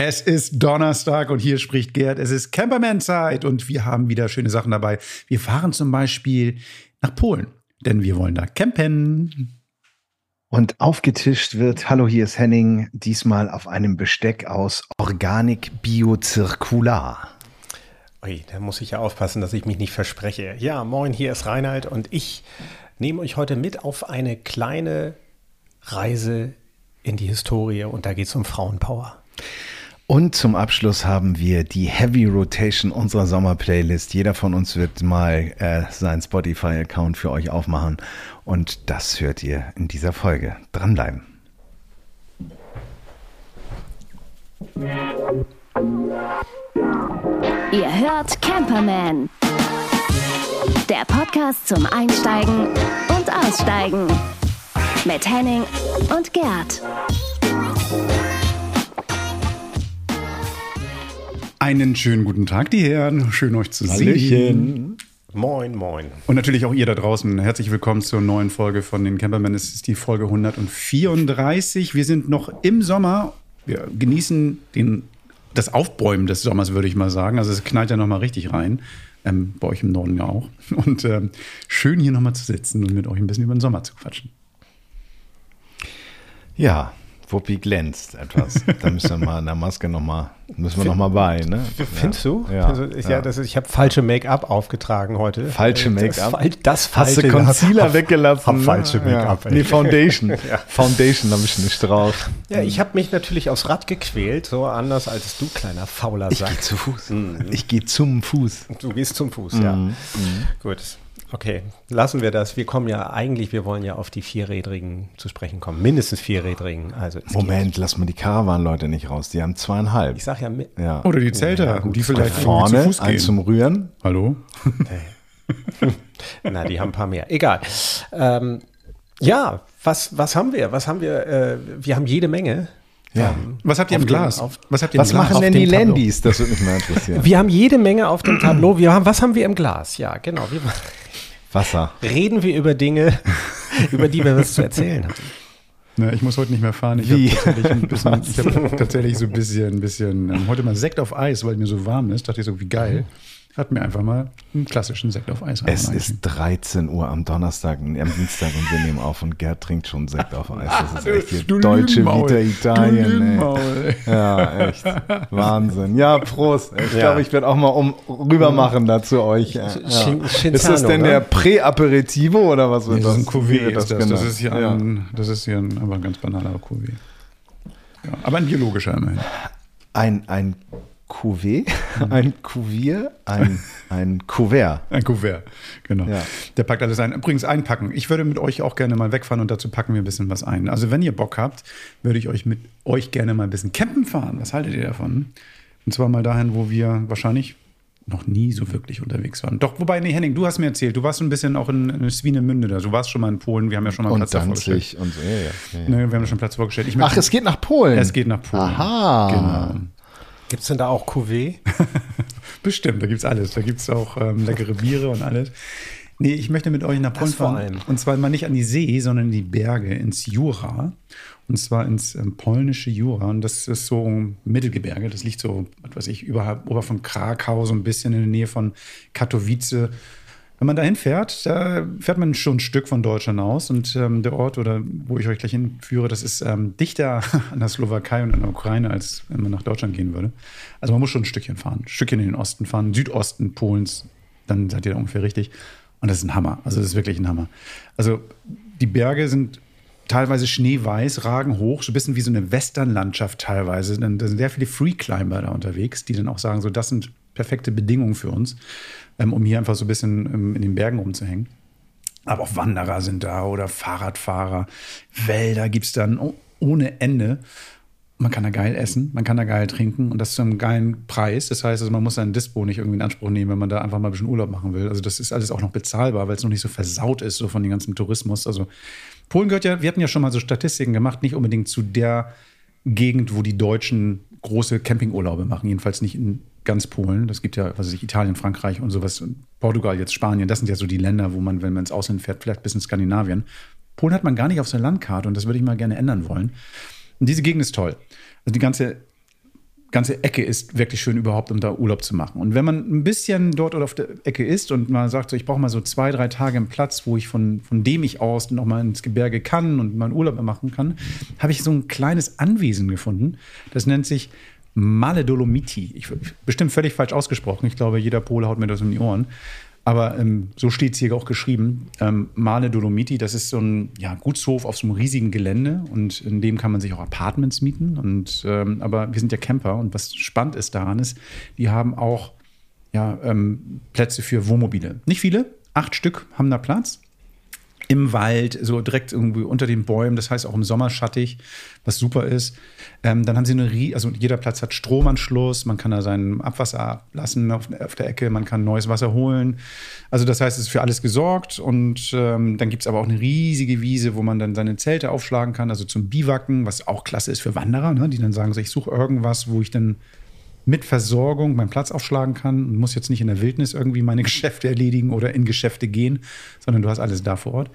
Es ist Donnerstag und hier spricht Gerd. Es ist Camperman-Zeit und wir haben wieder schöne Sachen dabei. Wir fahren zum Beispiel nach Polen, denn wir wollen da campen. Und aufgetischt wird, hallo, hier ist Henning, diesmal auf einem Besteck aus Organik Biozirkular. Ui, da muss ich ja aufpassen, dass ich mich nicht verspreche. Ja, moin, hier ist Reinhard und ich nehme euch heute mit auf eine kleine Reise in die Historie und da geht es um Frauenpower. Und zum Abschluss haben wir die Heavy Rotation unserer Sommerplaylist. Jeder von uns wird mal äh, seinen Spotify-Account für euch aufmachen. Und das hört ihr in dieser Folge. Dranbleiben. Ihr hört Camperman. Der Podcast zum Einsteigen und Aussteigen. Mit Henning und Gerd. Einen schönen guten Tag, die Herren. Schön euch zu Hallöchen. sehen. Moin, moin. Und natürlich auch ihr da draußen. Herzlich willkommen zur neuen Folge von den Campermen. Es ist die Folge 134. Wir sind noch im Sommer. Wir genießen den, das Aufbäumen des Sommers, würde ich mal sagen. Also es knallt ja noch mal richtig rein. Ähm, bei euch im Norden ja auch. Und ähm, schön hier noch mal zu sitzen und mit euch ein bisschen über den Sommer zu quatschen. Ja, Wuppi glänzt etwas. Da müssen wir mal in der Maske noch mal, müssen wir noch mal bei, ne? Findest du? Ja, also, ich, ja. ja. das ist, ich habe falsche Make-up aufgetragen heute. Falsche Make-up? Das, das Hast du Concealer hab- weggelassen? Hab ne? falsche Make-up. Ja. Nee, Foundation. Foundation habe ich nicht drauf. Ja, ich habe mich natürlich aufs Rad gequält, so anders als du, kleiner fauler Ich Sack. gehe zu Fuß. Ich gehe zum Fuß. Du gehst zum Fuß, ja. Gut. Okay, lassen wir das. Wir kommen ja eigentlich, wir wollen ja auf die Vierrädrigen zu sprechen kommen. Mindestens Vierrädrigen. Also Moment, lass mal die Caravan-Leute nicht raus. Die haben zweieinhalb. Geht, ich sag ja, ja. Oder die Zelter, Ja, die vielleicht irgendwie Vorne zu Fuß ein gehen. zum Rühren. Hallo? na, die haben ein paar mehr. Egal. Ähm, ja, was, was haben wir? Was haben wir? Äh, wir haben jede Menge. Ja. Was habt ihr Auf im Glas? auf- Was habt ihr Was Glas? machen auf denn die Tableau. Landys? Das würde mich mal interessieren. Wir haben jede Menge auf dem Tableau. Wir haben, was haben wir im Glas? Ja, genau. Wir, Wasser. reden wir über Dinge, über die wir was zu erzählen haben. Ne, ich muss heute nicht mehr fahren. Ich habe tatsächlich, ein bisschen, ich hab tatsächlich so ein bisschen, ein bisschen ähm, heute mal Sekt auf Eis, weil mir so warm ist. Dachte ich so, wie geil. Hat mir einfach mal einen klassischen Sekt auf Eis Es ist 13 Uhr am Donnerstag, am Dienstag und wir nehmen auf und Gerd trinkt schon Sekt auf Eis. Das ist echt hier Du deutsche Lügenmaul. Vita Du Italien. Ey. Ja, echt. Wahnsinn. Ja, Prost. Ich Ja. glaube, ich werde auch mal um rüber machen da zu euch. Ja. Chin- Ist das denn ne? der Prä-Aperitivo oder was wird Nee, das ist ein Cuvée. das, das, genannt? ist hier ja. ein, das ist hier ein, aber ein ganz banaler Cuvée. Ja, aber ein biologischer immerhin. ein, ein Cuvée, ein Cuvier, ein, ein Kuvert. Ein Kuvert, genau. Ja. Der packt alles ein. Übrigens einpacken. Ich würde mit euch auch gerne mal wegfahren und dazu packen wir ein bisschen was ein. Also wenn ihr Bock habt, würde ich euch mit euch gerne mal ein bisschen campen fahren. Was haltet ihr davon? Und zwar mal dahin, wo wir wahrscheinlich noch nie so wirklich unterwegs waren. Doch, wobei, nee, Henning, du hast mir erzählt, du warst ein bisschen auch in, in Swinemünde da. Du warst schon mal in Polen, wir haben ja schon mal Und Platz da vorgestellt. Danzig und so. Ja, ja, ja. Ne, wir haben ja schon Platz vorgestellt. Ach, es geht nach Polen. es geht nach Polen. Aha. Genau. Gibt es denn da auch Cuvée? Bestimmt, da gibt's alles. Da gibt's auch ähm, leckere Biere und alles. Nee, ich möchte mit euch nach Polen fahren. Und zwar mal nicht an die See, sondern in die Berge, ins Jura. Und zwar ins ähm, polnische Jura. Und das ist so ein Mittelgebirge. Das liegt so, was weiß ich, überhalb, ober von Krakau, so ein bisschen in der Nähe von Katowice. Wenn man dahin fährt, da fährt man schon ein Stück von Deutschland aus. Und ähm, der Ort, oder wo ich euch gleich hinführe, das ist ähm, dichter an der Slowakei und an der Ukraine, als wenn man nach Deutschland gehen würde. Also man muss schon ein Stückchen fahren. Ein Stückchen in den Osten fahren, Südosten Polens, dann seid ihr da ungefähr richtig. Und das ist ein Hammer. Also das ist wirklich ein Hammer. Also die Berge sind teilweise schneeweiß, ragen hoch, so ein bisschen wie so eine Westernlandschaft teilweise. Da sind sehr viele Freeclimber da unterwegs, die dann auch sagen, so das sind perfekte Bedingungen für uns, ähm, um hier einfach so ein bisschen ähm, in den Bergen rumzuhängen. Aber auch Wanderer sind da oder Fahrradfahrer. Wälder gibt es dann oh- ohne Ende. Man kann da geil essen, man kann da geil trinken und das zu einem geilen Preis. Das heißt, also man muss seinen Dispo nicht irgendwie in Anspruch nehmen, wenn man da einfach mal ein bisschen Urlaub machen will. Also das ist alles auch noch bezahlbar, weil es noch nicht so versaut ist, so von dem ganzen Tourismus. Also Polen gehört ja, wir hatten ja schon mal so Statistiken gemacht, nicht unbedingt zu der Gegend, wo die Deutschen große Campingurlaube machen. Jedenfalls nicht in ganz Polen. Das gibt ja, was weiß ich, Italien, Frankreich und sowas. Portugal, jetzt Spanien. Das sind ja so die Länder, wo man, wenn man ins Ausland fährt, vielleicht bis in Skandinavien. Polen hat man gar nicht auf seiner Landkarte und das würde ich mal gerne ändern wollen. Und diese Gegend ist toll. Also die ganze ganze Ecke ist wirklich schön überhaupt, um da Urlaub zu machen. Und wenn man ein bisschen dort oder auf der Ecke ist und man sagt, so, ich brauche mal so zwei, drei Tage einen Platz, wo ich von, von dem ich aus noch mal ins Gebirge kann und meinen Urlaub machen kann, habe ich so ein kleines Anwesen gefunden. Das nennt sich Male Dolomiti. Ich, bestimmt völlig falsch ausgesprochen. Ich glaube, jeder Pole haut mir das um die Ohren. Aber ähm, so steht es hier auch geschrieben. Ähm, Male Dolomiti, das ist so ein ja, Gutshof auf so einem riesigen Gelände und in dem kann man sich auch Apartments mieten. Und, ähm, aber wir sind ja Camper und was spannend ist daran ist, die haben auch ja, ähm, Plätze für Wohnmobile. Nicht viele, acht Stück haben da Platz im Wald, so direkt irgendwie unter den Bäumen, das heißt auch im Sommer schattig, was super ist. Ähm, dann haben sie eine, also jeder Platz hat Stromanschluss, man kann da sein Abwasser ablassen auf, auf der Ecke, man kann neues Wasser holen. Also das heißt, es ist für alles gesorgt und ähm, dann gibt es aber auch eine riesige Wiese, wo man dann seine Zelte aufschlagen kann, also zum Biwacken, was auch klasse ist für Wanderer, ne? die dann sagen, so, ich suche irgendwas, wo ich dann mit Versorgung meinen Platz aufschlagen kann und muss jetzt nicht in der Wildnis irgendwie meine Geschäfte erledigen oder in Geschäfte gehen, sondern du hast alles da vor Ort.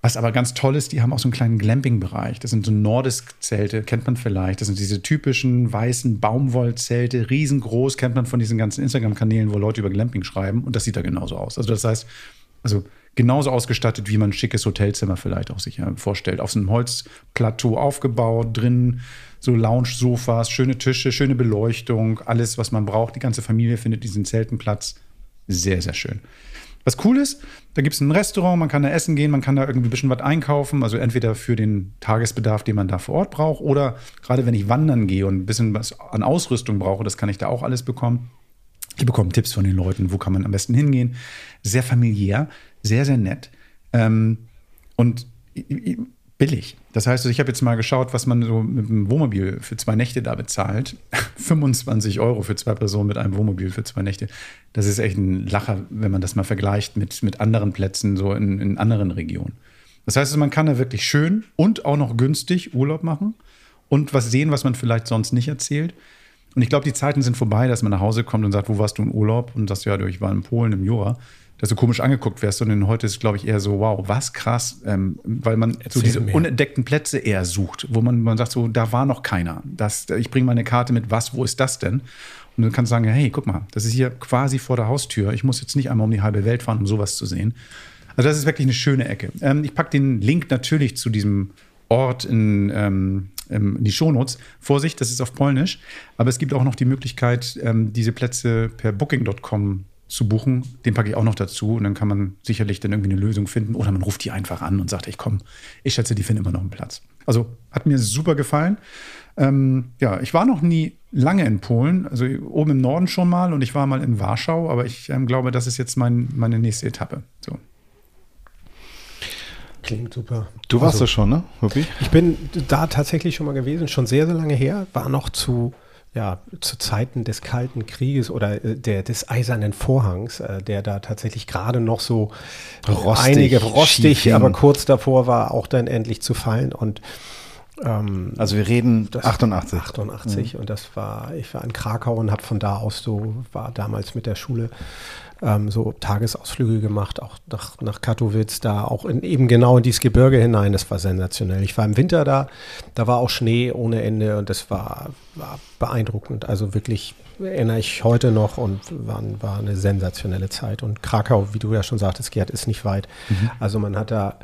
Was aber ganz toll ist, die haben auch so einen kleinen Glamping-Bereich. Das sind so Nordisk-Zelte, kennt man vielleicht. Das sind diese typischen weißen Baumwollzelte, riesengroß, kennt man von diesen ganzen Instagram-Kanälen, wo Leute über Glamping schreiben. Und das sieht da genauso aus. Also das heißt, also genauso ausgestattet, wie man ein schickes Hotelzimmer vielleicht auch sich vorstellt. Auf so einem Holzplateau aufgebaut, drin so Lounge-Sofas, schöne Tische, schöne Beleuchtung, alles, was man braucht. Die ganze Familie findet diesen Zeltenplatz sehr, sehr schön. Was cool ist, da gibt es ein Restaurant, man kann da essen gehen, man kann da irgendwie ein bisschen was einkaufen, also entweder für den Tagesbedarf, den man da vor Ort braucht, oder gerade wenn ich wandern gehe und ein bisschen was an Ausrüstung brauche, das kann ich da auch alles bekommen. Ich bekomme Tipps von den Leuten, wo kann man am besten hingehen. Sehr familiär, sehr, sehr nett. Ähm, und billig. Das heißt, ich habe jetzt mal geschaut, was man so mit einem Wohnmobil für zwei Nächte da bezahlt. 25 Euro für zwei Personen mit einem Wohnmobil für zwei Nächte. Das ist echt ein Lacher, wenn man das mal vergleicht mit, mit anderen Plätzen so in, in anderen Regionen. Das heißt, man kann da wirklich schön und auch noch günstig Urlaub machen und was sehen, was man vielleicht sonst nicht erzählt. Und ich glaube, die Zeiten sind vorbei, dass man nach Hause kommt und sagt, wo warst du in Urlaub? Und sagst, ja, ich war in Polen im Jura dass du komisch angeguckt wirst, sondern heute ist, glaube ich, eher so, wow, was krass, ähm, weil man Erzähl so diese mir. unentdeckten Plätze eher sucht, wo man, man sagt so, da war noch keiner. Das, ich bringe meine Karte mit, was, wo ist das denn? Und du kannst sagen, hey, guck mal, das ist hier quasi vor der Haustür. Ich muss jetzt nicht einmal um die halbe Welt fahren, um sowas zu sehen. Also das ist wirklich eine schöne Ecke. Ähm, ich packe den Link natürlich zu diesem Ort in, ähm, in die Shownotes. Vorsicht, das ist auf Polnisch. Aber es gibt auch noch die Möglichkeit, ähm, diese Plätze per Booking.com zu buchen. Den packe ich auch noch dazu und dann kann man sicherlich dann irgendwie eine Lösung finden oder man ruft die einfach an und sagt, ich komme, ich schätze, die finden immer noch einen Platz. Also hat mir super gefallen. Ähm, ja, ich war noch nie lange in Polen, also oben im Norden schon mal und ich war mal in Warschau, aber ich ähm, glaube, das ist jetzt mein, meine nächste Etappe. So. Klingt super. Du warst also, da schon, ne? Rupi? Ich bin da tatsächlich schon mal gewesen, schon sehr, sehr lange her, war noch zu ja, zu Zeiten des Kalten Krieges oder äh, der, des Eisernen Vorhangs, äh, der da tatsächlich gerade noch so rostig, einige rostig, aber kurz davor war, auch dann endlich zu fallen. Und ähm, also wir reden 88. 88 mhm. und das war, ich war in Krakau und habe von da aus so, war damals mit der Schule ähm, so Tagesausflüge gemacht, auch nach, nach Katowice, da auch in, eben genau in dieses Gebirge hinein. Das war sensationell. Ich war im Winter da, da war auch Schnee ohne Ende und das war, war beeindruckend. Also wirklich erinnere ich heute noch und war, war eine sensationelle Zeit. Und Krakau, wie du ja schon sagtest, Gerd, ist nicht weit. Mhm. Also man hat da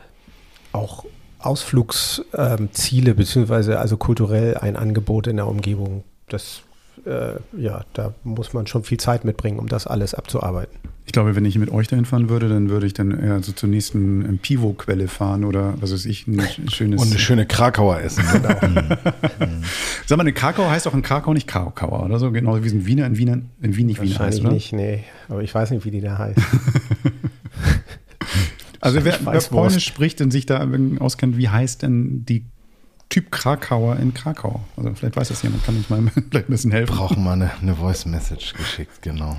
auch Ausflugsziele, ähm, beziehungsweise also kulturell ein Angebot in der Umgebung, das äh, ja, da muss man schon viel Zeit mitbringen, um das alles abzuarbeiten. Ich glaube, wenn ich mit euch dahin fahren würde, dann würde ich dann eher so zur nächsten ähm, Pivo-Quelle fahren oder was weiß ich, ein schönes. Und eine schöne Krakauer essen. Genau. Mhm. Sag mal, eine Krakauer heißt auch in Krakau nicht Krakauer oder so, genau wie ein Wiener in, Wiener, in Wien nicht Wiener heißt, oder? nicht, nee. Aber ich weiß nicht, wie die da heißt. also wer, wer Polnisch spricht und sich da auskennt, wie heißt denn die Typ Krakauer in Krakau. Also vielleicht weiß das jemand, kann uns mal vielleicht ein bisschen helfen. Brauchen mal eine, eine Voice Message geschickt, genau.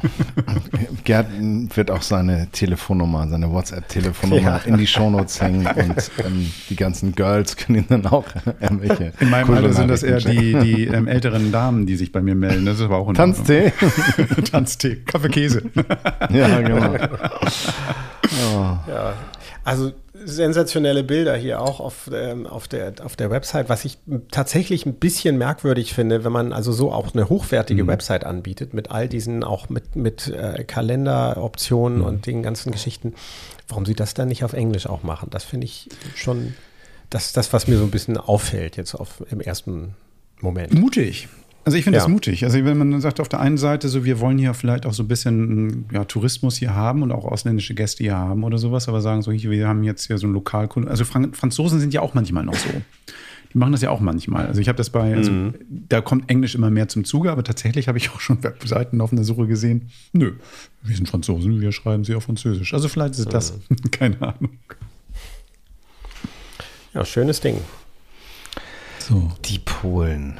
Gerd wird auch seine Telefonnummer, seine WhatsApp-Telefonnummer ja. in die Shownotes hängen und ähm, die ganzen Girls können ihn dann auch irgendwelche. In meinem Alter sind das eher die, die ähm, älteren Damen, die sich bei mir melden. Das ist aber auch in Tanztee? Tanztee, Kaffee, Käse. ja, genau. Oh. Ja. Also sensationelle Bilder hier auch auf, ähm, auf, der, auf der Website, was ich tatsächlich ein bisschen merkwürdig finde, wenn man also so auch eine hochwertige mhm. Website anbietet, mit all diesen, auch mit, mit äh, Kalenderoptionen mhm. und den ganzen Geschichten. Warum sie das dann nicht auf Englisch auch machen? Das finde ich schon das, das, was mir so ein bisschen auffällt jetzt auf, im ersten Moment. Mutig. Also ich finde ja. das mutig. Also wenn man dann sagt auf der einen Seite so, wir wollen hier vielleicht auch so ein bisschen ja, Tourismus hier haben und auch ausländische Gäste hier haben oder sowas, aber sagen so, wir haben jetzt hier so einen Lokalkunden. Also Frank Franzosen sind ja auch manchmal noch so. Die machen das ja auch manchmal. Also ich habe das bei, also mhm. da kommt Englisch immer mehr zum Zuge, aber tatsächlich habe ich auch schon Webseiten auf einer Suche gesehen. Nö, wir sind Franzosen, wir schreiben sie auf Französisch. Also vielleicht ist das, mhm. keine Ahnung. Ja, schönes Ding. So. Die Polen.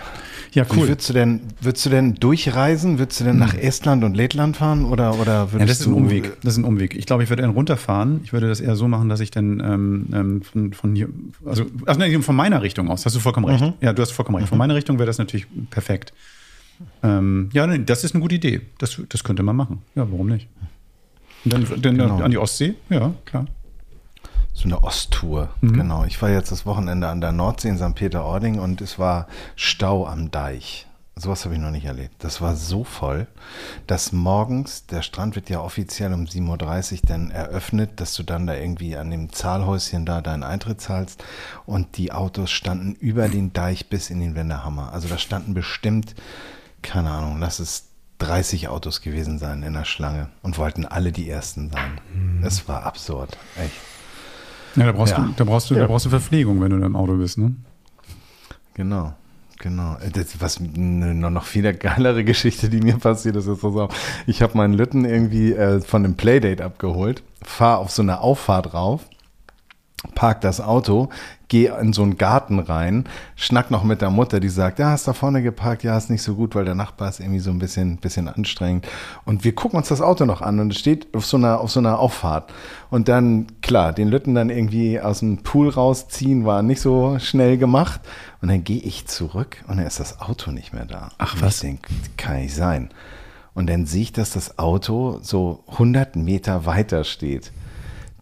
Ja, cool. Wie würdest du denn, würdest du denn durchreisen? Würdest du denn nach hm. Estland und Lettland fahren oder, oder würdest ja, das ist ein Umweg. Das ist ein Umweg. Ich glaube, ich würde dann runterfahren. Ich würde das eher so machen, dass ich dann ähm, ähm von, von hier, also, also von meiner Richtung aus, hast du vollkommen recht. Mhm. Ja, du hast vollkommen recht. Von mhm. meiner Richtung wäre das natürlich perfekt. Ähm, ja, nee, das ist eine gute Idee. Das, das könnte man machen. Ja, warum nicht? Und dann, dann genau. an die Ostsee? Ja, klar. So eine Osttour, mhm. genau. Ich war jetzt das Wochenende an der Nordsee in St. Peter-Ording und es war Stau am Deich. Sowas habe ich noch nicht erlebt. Das war so voll, dass morgens, der Strand wird ja offiziell um 7.30 Uhr dann eröffnet, dass du dann da irgendwie an dem Zahlhäuschen da deinen Eintritt zahlst und die Autos standen über den Deich bis in den Wendehammer. Also da standen bestimmt, keine Ahnung, lass es 30 Autos gewesen sein in der Schlange und wollten alle die Ersten sein. Mhm. Es war absurd, echt. Ja, da brauchst, ja. Du, da, brauchst du, ja. da brauchst du Verpflegung, wenn du im Auto bist, ne? Genau. Genau. Das, was eine noch viel geilere Geschichte, die mir passiert ist, ist so, ich habe meinen Lütten irgendwie äh, von einem Playdate abgeholt, fahre auf so eine Auffahrt rauf park das Auto, geh in so einen Garten rein, schnack noch mit der Mutter, die sagt, ja, hast da vorne geparkt, ja, ist nicht so gut, weil der Nachbar ist irgendwie so ein bisschen, bisschen anstrengend. Und wir gucken uns das Auto noch an und es steht auf so einer, auf so einer Auffahrt. Und dann, klar, den Lütten dann irgendwie aus dem Pool rausziehen, war nicht so schnell gemacht. Und dann gehe ich zurück und dann ist das Auto nicht mehr da. Ach, was? Ich kann nicht sein. Und dann sehe ich, dass das Auto so 100 Meter weiter steht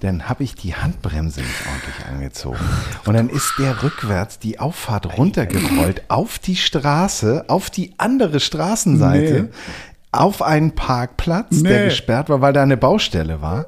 dann habe ich die Handbremse nicht ordentlich angezogen. Und dann ist der rückwärts die Auffahrt runtergerollt auf die Straße, auf die andere Straßenseite, nee. auf einen Parkplatz, nee. der gesperrt war, weil da eine Baustelle war.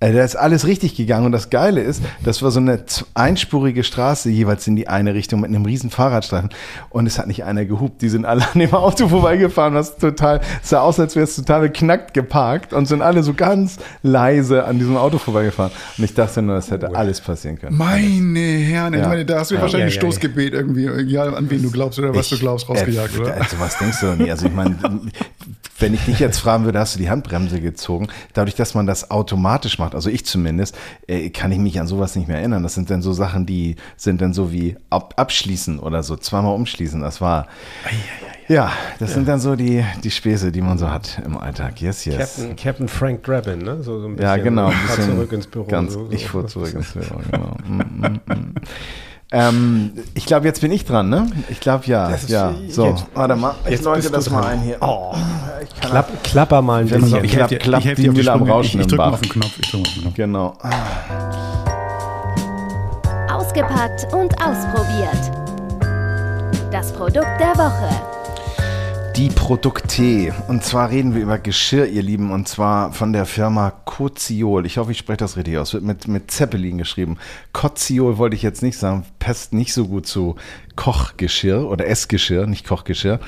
Äh, da ist alles richtig gegangen und das Geile ist, das war so eine einspurige Straße jeweils in die eine Richtung mit einem riesen Fahrradstreifen und es hat nicht einer gehupt. Die sind alle an dem Auto vorbeigefahren, was total sah aus, als wäre es total beknackt geparkt und sind alle so ganz leise an diesem Auto vorbeigefahren. Und ich dachte nur, das hätte alles passieren können. Meine Herren, ja. ich meine, da hast du ja, wahrscheinlich ja, ein Stoßgebet irgendwie, egal an wen du glaubst oder was ich, du glaubst, rausgejagt, äh, oder? Also was denkst du doch nicht? Also ich meine, wenn ich dich jetzt fragen würde, hast du die Handbremse gezogen? Dadurch, dass man das automatisch macht, also ich zumindest, äh, kann ich mich an sowas nicht mehr erinnern. Das sind dann so Sachen, die sind dann so wie ab, abschließen oder so, zweimal umschließen. Das war, ja, das ja. sind dann so die, die Späße, die man so hat im Alltag. Yes, yes. Captain, Captain Frank Drabin, ne? So, so ein bisschen, ja, genau. Ein bisschen zurück ins Büro. Ganz, so, so. Ich fuhr zurück ins Büro, genau. Ähm, ich glaube, jetzt bin ich dran, ne? Ich glaube, ja. ja. So, jetzt, warte mal. Ich läute das mal ein hier. Oh, Klapp, klapper mal ein bisschen. Ich, klapp, klapp ich die Mühle am Rauschen ich, ich drücke auf den Knopf. Ich drücke auf den Knopf. Genau. Ausgepackt und ausprobiert. Das Produkt der Woche. Die Produkte. Und zwar reden wir über Geschirr, ihr Lieben, und zwar von der Firma Koziol. Ich hoffe, ich spreche das richtig aus. Wird mit, mit Zeppelin geschrieben. Koziol wollte ich jetzt nicht sagen, passt nicht so gut zu Kochgeschirr oder Essgeschirr, nicht Kochgeschirr.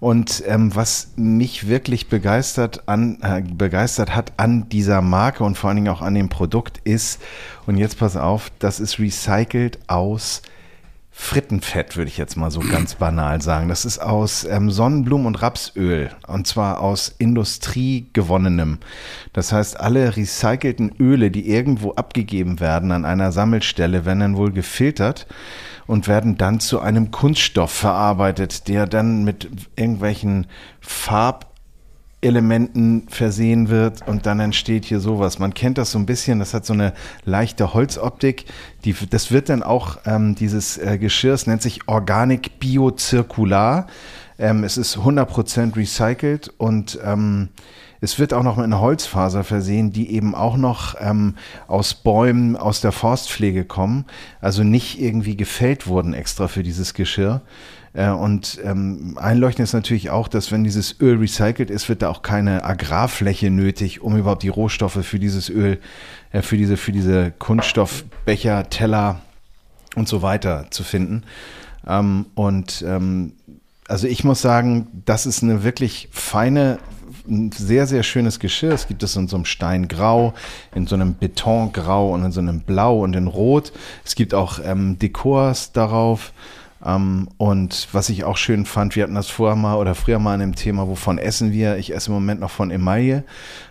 Und ähm, was mich wirklich begeistert, an, äh, begeistert hat an dieser Marke und vor allen Dingen auch an dem Produkt ist, und jetzt pass auf, das ist recycelt aus Frittenfett, würde ich jetzt mal so ganz banal sagen. Das ist aus ähm, Sonnenblumen- und Rapsöl und zwar aus industriegewonnenem. Das heißt, alle recycelten Öle, die irgendwo abgegeben werden an einer Sammelstelle, werden dann wohl gefiltert und werden dann zu einem Kunststoff verarbeitet, der dann mit irgendwelchen Farb Elementen versehen wird und dann entsteht hier sowas. Man kennt das so ein bisschen, das hat so eine leichte Holzoptik. Die, das wird dann auch, ähm, dieses äh, Geschirr, nennt sich Organic Biozirkular. Ähm, es ist 100% recycelt und ähm, es wird auch noch mit einer Holzfaser versehen, die eben auch noch ähm, aus Bäumen aus der Forstpflege kommen, also nicht irgendwie gefällt wurden extra für dieses Geschirr. Äh, und ähm, einleuchtend ist natürlich auch, dass wenn dieses Öl recycelt ist, wird da auch keine Agrarfläche nötig, um überhaupt die Rohstoffe für dieses Öl, äh, für diese, für diese Kunststoffbecher, Teller und so weiter zu finden. Ähm, und ähm, also ich muss sagen, das ist eine wirklich feine, ein sehr, sehr schönes Geschirr. Es gibt es in so einem Steingrau, in so einem Betongrau und in so einem Blau und in Rot. Es gibt auch ähm, Dekors darauf. Ähm, und was ich auch schön fand, wir hatten das vorher mal oder früher mal in einem Thema, wovon essen wir? Ich esse im Moment noch von Emaille.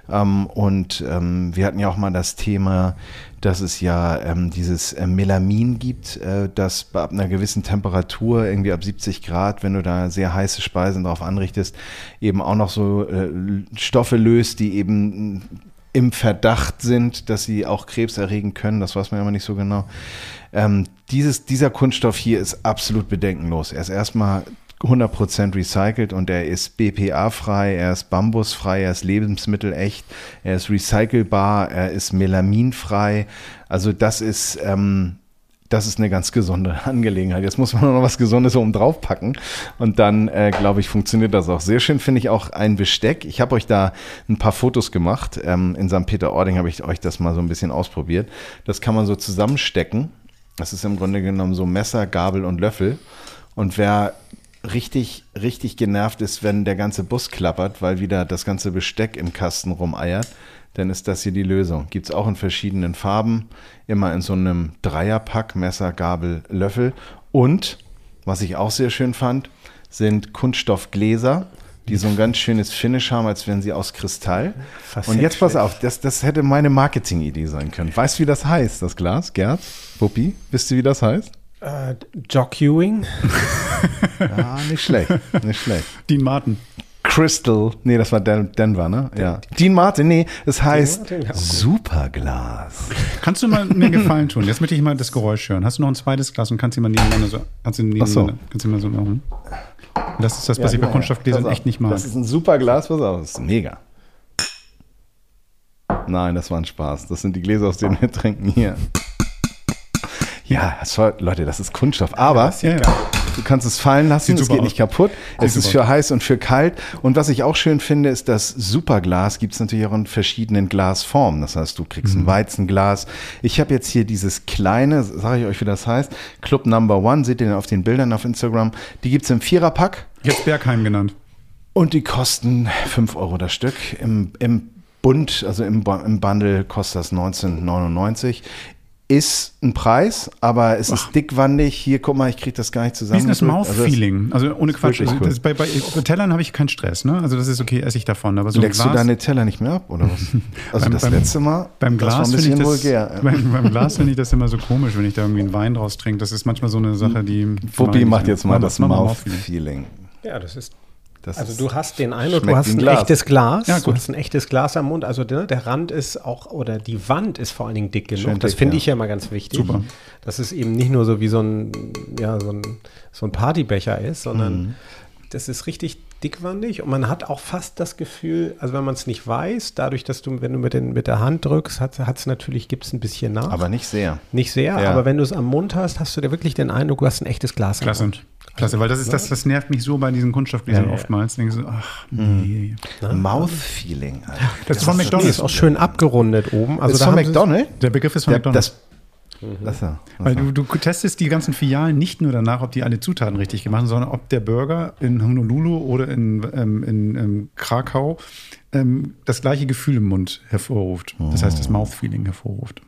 Ähm, und ähm, wir hatten ja auch mal das Thema, dass es ja dieses äh, Melamin gibt, äh, das ab einer gewissen Temperatur, irgendwie ab 70 Grad, wenn du da sehr heiße Speisen drauf anrichtest, eben auch noch so äh, Stoffe löst, die eben im Verdacht sind, dass sie auch Krebs erregen können. Das weiß man ja immer nicht so genau. Ähm, dieses, dieser Kunststoff hier ist absolut bedenkenlos. Er ist erstmal 100% recycelt und er ist BPA-frei, er ist bambusfrei, er ist lebensmittelecht, er ist recycelbar, er ist melaminfrei. Also das ist, ähm, das ist eine ganz gesunde Angelegenheit. Jetzt muss man noch was Gesundes oben drauf packen und dann, äh, glaube ich, funktioniert das auch. Sehr schön finde ich auch ein Besteck. Ich habe euch da ein paar Fotos gemacht. Ähm, in St. Peter-Ording habe ich euch das mal so ein bisschen ausprobiert. Das kann man so zusammenstecken. Das ist im Grunde genommen so Messer, Gabel und Löffel. Und wer richtig, richtig genervt ist, wenn der ganze Bus klappert, weil wieder das ganze Besteck im Kasten rumeiert, dann ist das hier die Lösung. Gibt es auch in verschiedenen Farben, immer in so einem Dreierpack, Messer, Gabel, Löffel. Und, was ich auch sehr schön fand, sind Kunststoffgläser, die so ein ganz schönes Finish haben, als wären sie aus Kristall. Und jetzt pass auf, das, das hätte meine Marketingidee sein können. Weißt du, wie das heißt, das Glas, Gerd? Puppi, wisst ihr, wie das heißt? Äh, Jockewing? ja, nicht schlecht, nicht schlecht. Dean Martin. Crystal, nee, das war Den Denver, ne? Ja. Dean Martin, nee, es heißt Superglas. Kannst du mal mir einen Gefallen tun? Jetzt möchte ich mal das Geräusch hören. Hast du noch ein zweites Glas und kannst du mal nebeneinander so, kannst du nebeneinander, so. kannst du mal so machen? Das ist das, was Ja, ich bei ja, Kunststoffgläsern echt nicht mag. Das ist ein Superglas, pass auf, das ist mega. Nein, das war ein Spaß. Das sind die Gläser, aus denen wir trinken hier. Ja, das war, Leute, das ist Kunststoff. Aber Ja, ja. Du kannst es fallen lassen, Sieht es geht aus. nicht kaputt. Es ist super für heiß und für kalt. Und was ich auch schön finde, ist, das Superglas gibt es natürlich auch in verschiedenen Glasformen. Das heißt, du kriegst Mhm. ein Weizenglas. Ich habe jetzt hier dieses kleine, sage ich euch, wie das heißt, Club Number One, seht ihr auf den Bildern auf Instagram. Die gibt es im Viererpack. Jetzt Bergheim genannt. Und die kosten 5 Euro das Stück. Im, im Bund, also im, im Bundle kostet das 19,99. Ist ein Preis, aber es ist dickwandig. Hier, guck mal, ich kriege das gar nicht zusammen. ist denn das Mouth-Feeling? Also ohne Quatsch. Also cool. das, bei, bei, bei Tellern habe ich keinen Stress, ne? Also das ist okay, esse ich davon. Aber so Leckst du Glas, deine Teller nicht mehr ab, oder was? Also Beim- das beim- letzte Mal, beim Glas ein finde bisschen ich das, vulgär. beim, beim Glas finde ich das immer so komisch, wenn ich da irgendwie einen Wein draus trinke. Das ist manchmal so eine Sache, die. Wuppi macht jetzt mal das mach mal Mouth-Feeling. Ja, das ist. Das Also du hast den Eindruck, du hast ein Glas. echtes Glas. Ja, du hast ein echtes Glas am Mund. Also ne, der Rand ist auch, oder die Wand ist vor allen Dingen dick genug. Schön das finde ja. ich ja immer ganz wichtig. Super. Dass es eben nicht nur so wie so ein, ja, so ein, so ein Partybecher ist, sondern Mhm. das ist richtig dickwandig und man hat auch fast das Gefühl, also wenn man es nicht weiß, dadurch, dass du, wenn du mit, den, mit der Hand drückst, hat es natürlich, gibt es ein bisschen nach. aber nicht sehr. nicht sehr, Ja. aber wenn du es am Mund hast, hast du dir wirklich den Eindruck, du hast ein echtes Glas Klasse. Mund. Klasse, weil das ist das, das nervt mich so bei diesen Kunststoffgläsern Ja, ja. oftmals. Denke so, ach, Mhm. nee. Mouth-Feeling. Alter. Das ist von Nee, McDonalds. ist auch schön abgerundet oben. Also ist da von McDonald's? Der Begriff ist von Der, McDonalds. das, das, ja, das Weil du, du testest die ganzen Filialen nicht nur danach, ob die alle Zutaten richtig gemacht haben, sondern ob der Burger in Honolulu oder in, ähm, in ähm, Krakau ähm, das gleiche Gefühl im Mund hervorruft. Das heißt, das Oh. Mouthfeeling hervorruft.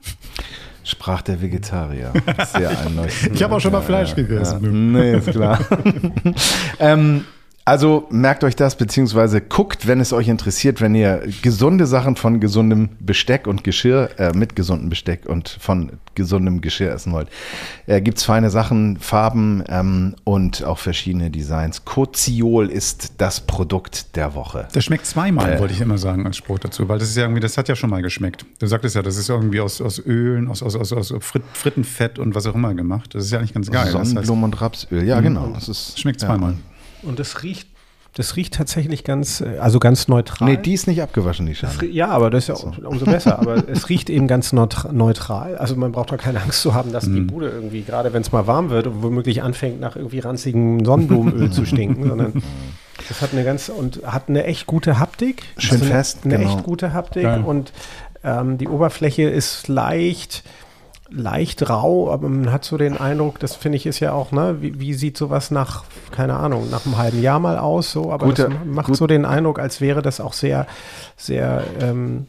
Sprach der Vegetarier. Sehr einleuchtend. Ich habe auch schon mal Fleisch gegessen. Nee, ist klar. ähm, also merkt euch das, beziehungsweise guckt, wenn es euch interessiert, wenn ihr gesunde Sachen von gesundem Besteck und Geschirr, äh, mit gesundem Besteck und von gesundem Geschirr essen wollt. Äh, Gibt es feine Sachen, Farben ähm, und auch verschiedene Designs. Koziol ist das Produkt der Woche. Das schmeckt zweimal, Äh. wollte ich immer sagen als Spruch dazu, weil das ist ja irgendwie, das hat ja schon mal geschmeckt. Du sagtest ja, das ist irgendwie aus, aus Ölen, aus, aus, aus, aus Frit, Frittenfett und was auch immer gemacht. Das ist ja eigentlich ganz geil. Das heißt, Sonnenblumen und Rapsöl, ja genau. Es ist, schmeckt ja. Und es riecht Das riecht tatsächlich ganz, äh, also ganz neutral. Nee, die ist nicht abgewaschen, die Schale. Ja, aber das ist ja so. umso besser. Aber es riecht eben ganz neutral. Also man braucht doch keine Angst zu haben, dass mm. die mhm. Bude irgendwie, gerade wenn es mal warm wird und womöglich anfängt, nach irgendwie ranzigem Sonnenblumenöl zu stinken, sondern das hat eine ganz und hat eine echt gute Haptik. Schön also fest. Eine, eine genau. echt gute Haptik ja. und ähm, die Oberfläche ist leicht leicht rau, aber man hat so den Eindruck, das finde ich ist ja auch, ne, wie, wie, sieht sowas nach, keine Ahnung, nach einem halben Jahr mal aus, so, aber Gute, das macht gut. so den Eindruck, als wäre das auch sehr, sehr ähm,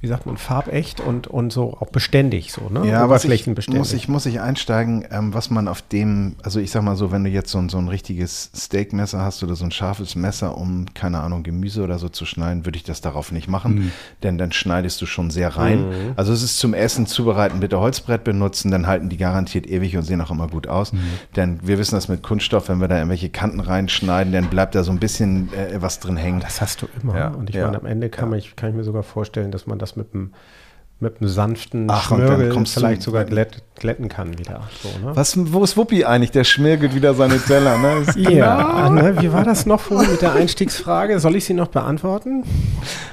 wie sagt man, farbecht und, und so auch beständig, so, ne? Ja, was ich, muss ich, muss ich einsteigen, ähm, was man auf dem, also ich sag mal so, wenn du jetzt so ein, so ein richtiges Steakmesser hast oder so ein scharfes Messer, um, keine Ahnung, Gemüse oder so zu schneiden, würde ich das darauf nicht machen, mhm. denn dann schneidest du schon sehr rein. Mhm. Also es ist zum Essen zubereiten, bitte Holzbrett benutzen, dann halten die garantiert ewig und sehen auch immer gut aus. Mhm. Denn wir wissen das mit Kunststoff, wenn wir da irgendwelche Kanten reinschneiden, dann bleibt da so ein bisschen äh, was drin hängen. Das hast du immer. Ja. Und ich ja. meine, am Ende kann, ja. man, kann ich mir sogar vorstellen, dass man das das mit einem mit einem sanften Ach, Schmirgel vielleicht sogar glätt, glätten kann wieder. So, ne? Was, wo ist Wuppi eigentlich? Der schmirgelt wieder seine Teller. Ne? ja, ne? wie war das noch vorhin mit der Einstiegsfrage? Soll ich sie noch beantworten?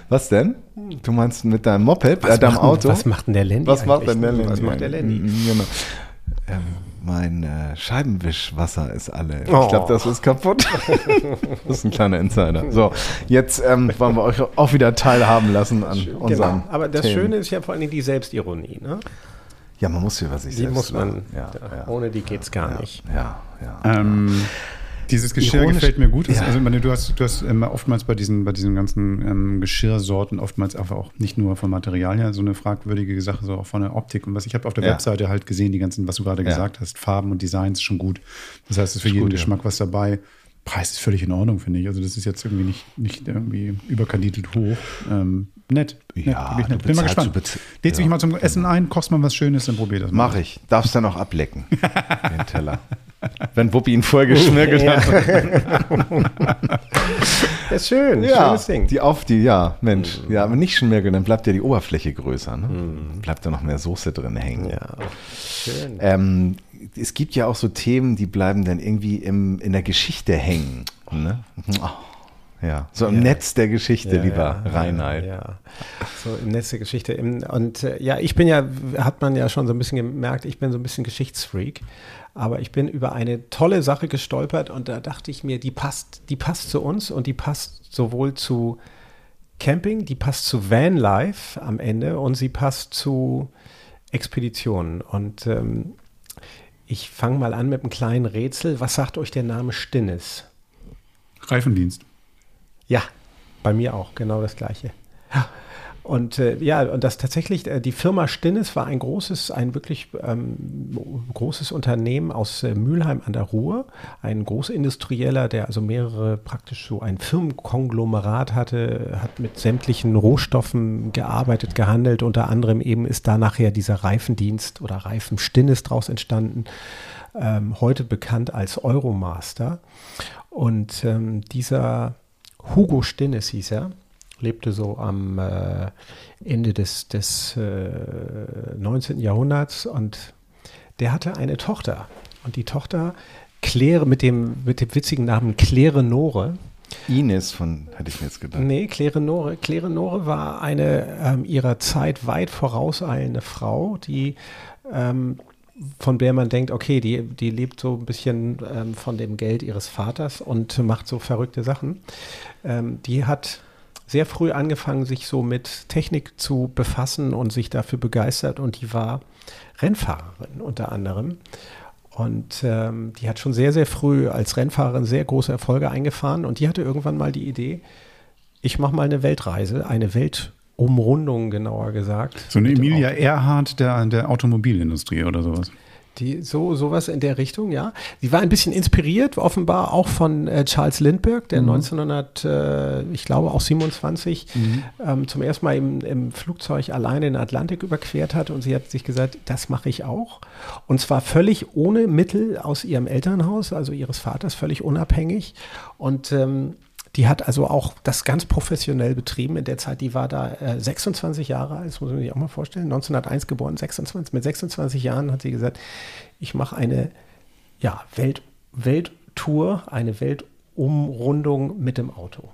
Was denn? Du meinst mit deinem Moped, was äh, deinem Auto? Was macht denn der Landy Was macht denn der Landy? Was macht der Landy? Genau. Ähm, mein äh, Scheibenwischwasser ist alle. Oh. Ich glaube, das ist kaputt. das ist ein kleiner Insider. So, jetzt ähm, wollen wir euch auch wieder teilhaben lassen an genau. unseren. Aber das Themen. Schöne ist ja vor allem die Selbstironie. Ne? Ja, man muss über sich die selbst muss man, ja, ja, Ohne die geht es gar ja, nicht. Ja, ja. Ähm, dieses Geschirr Ironisch, gefällt mir gut. Ja. Also meine, du hast, du hast immer oftmals bei diesen, bei diesen ganzen ähm, Geschirrsorten oftmals einfach auch nicht nur vom Material her so eine fragwürdige Sache, sondern auch von der Optik. Und was ich habe auf der ja. Webseite halt gesehen, die ganzen, was du gerade ja. gesagt hast, Farben und Designs schon gut. Das heißt, es ist für jeden gut, Geschmack was dabei. Preis ist völlig in Ordnung, finde ich. Also das ist jetzt irgendwie nicht, nicht irgendwie überkandidelt hoch. Ähm, nett. Ja, nett, nett. Bin mal gespannt. Lädst ja, mich mal zum Essen ein, kochst mal was Schönes, dann probier das mal. Mach ich. Darfst dann auch ablecken, den Teller. Wenn Wuppi ihn vorher geschmirgelt ja. hat. Das ist schön, ja, schönes Ding. Die auf die, ja, Mensch. Mhm. Ja, aber nicht schmirgeln, dann bleibt ja die Oberfläche größer. Ne? Mhm. Bleibt da noch mehr Soße drin hängen. Ja, schön. Ähm, es gibt ja auch so Themen, die bleiben dann irgendwie im, in der Geschichte hängen. Ne? Oh. Ja, so im ja. Netz der Geschichte, ja, lieber ja, Reinhard. Ja, so im Netz der Geschichte. Und äh, ja, ich bin ja, hat man ja schon so ein bisschen gemerkt, ich bin so ein bisschen Geschichtsfreak. Aber ich bin über eine tolle Sache gestolpert und da dachte ich mir, die passt, die passt zu uns und die passt sowohl zu Camping, die passt zu Vanlife am Ende und sie passt zu Expeditionen. Und ähm, ich fange mal an mit einem kleinen Rätsel. Was sagt euch der Name Stinnes? Reifendienst. Ja, bei mir auch, genau das gleiche. Ja. Und äh, ja, und das tatsächlich, äh, die Firma Stinnes war ein großes, ein wirklich ähm, großes Unternehmen aus äh, Mülheim an der Ruhr, ein Großindustrieller, der also mehrere praktisch so ein Firmenkonglomerat hatte, hat mit sämtlichen Rohstoffen gearbeitet, gehandelt. Unter anderem eben ist da nachher dieser Reifendienst oder Reifen Stinnes draus entstanden, ähm, heute bekannt als Euromaster. Und ähm, dieser Hugo Stinnes hieß er lebte so am äh, Ende des, des äh, 19. Jahrhunderts und der hatte eine Tochter. Und die Tochter Claire mit dem, mit dem witzigen Namen Claire Nore. Ines von, hätte ich mir jetzt gedacht. Nee, Claire Nore. Claire Nore war eine ähm, ihrer Zeit weit vorauseilende Frau, die ähm, von der man denkt, okay, die, die lebt so ein bisschen ähm, von dem Geld ihres Vaters und macht so verrückte Sachen. Ähm, die hat sehr früh angefangen, sich so mit Technik zu befassen und sich dafür begeistert. Und die war Rennfahrerin unter anderem. Und ähm, die hat schon sehr, sehr früh als Rennfahrerin sehr große Erfolge eingefahren. Und die hatte irgendwann mal die Idee, ich mache mal eine Weltreise, eine Weltumrundung genauer gesagt. So eine Emilia Earhart der, der Automobilindustrie oder sowas. Die, so sowas in der Richtung, ja. Sie war ein bisschen inspiriert, offenbar auch von äh, Charles Lindbergh, der mhm. 1900, äh, ich glaube auch 27, mhm. ähm, zum ersten Mal im, im, Flugzeug alleine den Atlantik überquert hat und sie hat sich gesagt, das mache ich auch. Und zwar völlig ohne Mittel aus ihrem Elternhaus, also ihres Vaters, völlig unabhängig. Und ähm, die hat also auch das ganz professionell betrieben in der Zeit. Die war da äh, 26 Jahre alt, das muss man sich auch mal vorstellen. 1901 geboren, 26. Mit 26 Jahren hat sie gesagt, ich mache eine ja, Welt, Welttour, eine Welt Umrundung mit dem Auto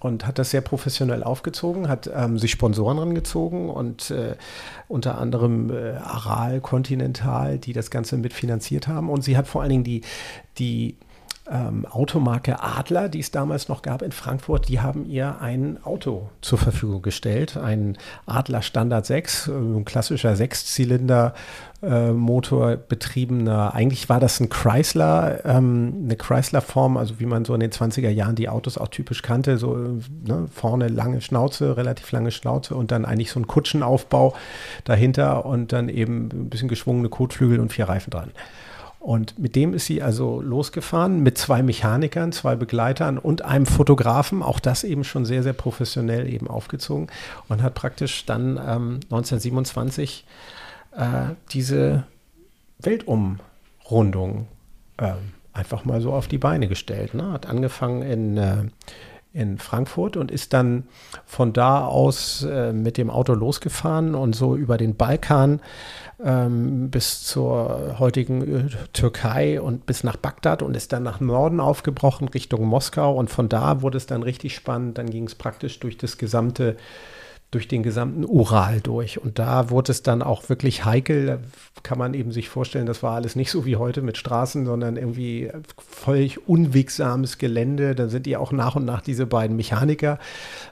und hat das sehr professionell aufgezogen, hat ähm, sich Sponsoren rangezogen und äh, unter anderem äh, Aral, Continental, die das Ganze mitfinanziert haben. Und sie hat vor allen Dingen die, die ähm, Automarke Adler, die es damals noch gab in Frankfurt, die haben ihr ein Auto zur Verfügung gestellt. Ein Adler Standard 6, äh, ein klassischer Sechszylinder äh, betriebener. Eigentlich war das ein Chrysler, ähm, eine Chrysler-Form, also wie man so in den 20er Jahren die Autos auch typisch kannte, so ne, vorne lange Schnauze, relativ lange Schnauze und dann eigentlich so ein Kutschenaufbau dahinter und dann eben ein bisschen geschwungene Kotflügel und vier Reifen dran. Und mit dem ist sie also losgefahren, mit zwei Mechanikern, zwei Begleitern und einem Fotografen, auch das eben schon sehr, sehr professionell eben aufgezogen und hat praktisch dann ähm, 1927 äh, diese Weltumrundung äh, einfach mal so auf die Beine gestellt. Ne? Hat angefangen in, äh, in Frankfurt und ist dann von da aus äh, mit dem Auto losgefahren und so über den Balkan ähm, bis zur heutigen äh, Türkei und bis nach Bagdad und ist dann nach Norden aufgebrochen Richtung Moskau und von da wurde es dann richtig spannend. Dann ging es praktisch durch das gesamte durch den gesamten Ural durch. Und da wurde es dann auch wirklich heikel. Da kann man eben sich vorstellen, das war alles nicht so wie heute mit Straßen, sondern irgendwie völlig unwegsames Gelände. Da sind die auch nach und nach diese beiden Mechaniker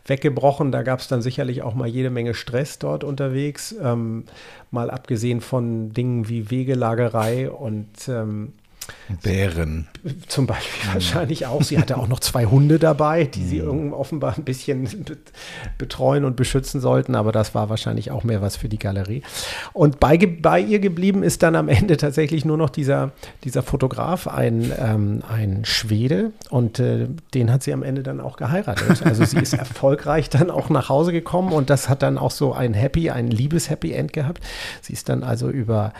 weggebrochen. Da gab es dann sicherlich auch mal jede Menge Stress dort unterwegs. Ähm, mal abgesehen von Dingen wie Wegelagerei und ähm, Bären. Zum Beispiel wahrscheinlich auch. Sie hatte auch noch zwei Hunde dabei, die sie mhm. offenbar ein bisschen betreuen und beschützen sollten, aber das war wahrscheinlich auch mehr was für die Galerie. Und bei, bei ihr geblieben ist dann am Ende tatsächlich nur noch dieser, dieser Fotograf, ein, ähm, ein Schwede, und äh, den hat sie am Ende dann auch geheiratet. Also sie ist erfolgreich dann auch nach Hause gekommen und das hat dann auch so ein Happy, ein Liebes-Happy End gehabt. Sie ist dann also über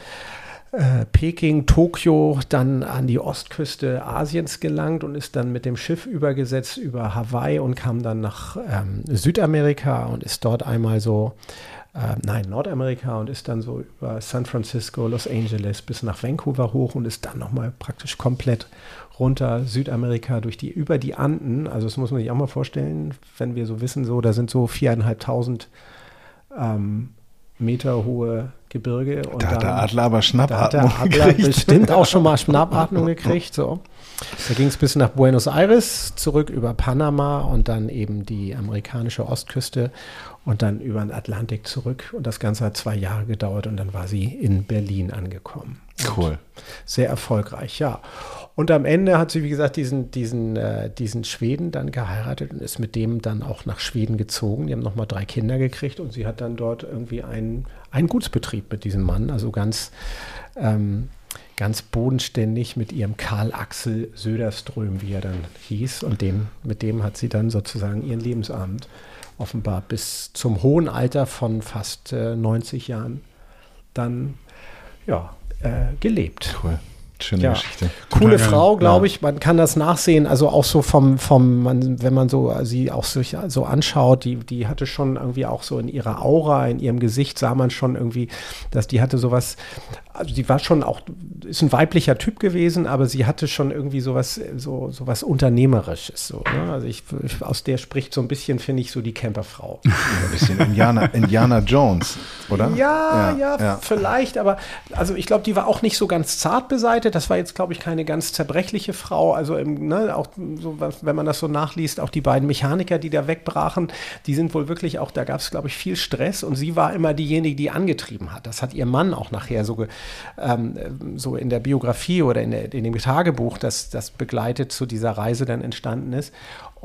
äh, Peking, Tokio, dann an die Ostküste Asiens gelangt und ist dann mit dem Schiff übergesetzt über Hawaii und kam dann nach ähm, Südamerika und ist dort einmal so, äh, nein, Nordamerika und ist dann so über San Francisco, Los Angeles bis nach Vancouver hoch und ist dann nochmal praktisch komplett runter Südamerika durch die, über die Anden. Also das muss man sich auch mal vorstellen, wenn wir so wissen, so, da sind so viereinhalbtausend ähm, Meter hohe Gebirge. Und da hat der Adler aber Schnappatmung da hat der Adler gekriegt. bestimmt auch schon mal Schnappatmung gekriegt. So. Da ging es bis nach Buenos Aires, zurück über Panama und dann eben die amerikanische Ostküste und dann über den Atlantik zurück. Und das Ganze hat zwei Jahre gedauert und dann war sie in Berlin angekommen. Cool. Sehr erfolgreich, ja. Und am Ende hat sie, wie gesagt, diesen, diesen, äh, diesen Schweden dann geheiratet und ist mit dem dann auch nach Schweden gezogen. Die haben nochmal drei Kinder gekriegt und sie hat dann dort irgendwie einen, einen Gutsbetrieb mit diesem Mann, also ganz, ähm, ganz bodenständig mit ihrem Karl Axel Söderström, wie er dann hieß. Und dem, mit dem hat sie dann sozusagen ihren Lebensabend offenbar bis zum hohen Alter von fast äh, 90 Jahren dann ja, äh, gelebt. Cool. Schöne ja. Geschichte. Coole Total Frau, glaube ich. Man kann das nachsehen. Also auch so vom, vom man, wenn man so sie auch so, so anschaut, die, die hatte schon irgendwie auch so in ihrer Aura, in ihrem Gesicht sah man schon irgendwie, dass die hatte sowas, also die war schon auch, ist ein weiblicher Typ gewesen, aber sie hatte schon irgendwie sowas, so, sowas Unternehmerisches. So, ne? Also ich, aus der spricht so ein bisschen, finde ich, so die Camperfrau. ein bisschen Indiana, Indiana Jones, oder? Ja, ja, ja, ja. vielleicht, aber also ich glaube, die war auch nicht so ganz zart beseitigt. Das war jetzt, glaube ich, keine ganz zerbrechliche Frau. Also im, ne, auch so, wenn man das so nachliest, auch die beiden Mechaniker, die da wegbrachen, die sind wohl wirklich auch, da gab es, glaube ich, viel Stress und sie war immer diejenige, die angetrieben hat. Das hat ihr Mann auch nachher so ge ähm, so in der Biografie oder in, der, in dem Tagebuch, das, das begleitet zu dieser Reise dann entstanden ist.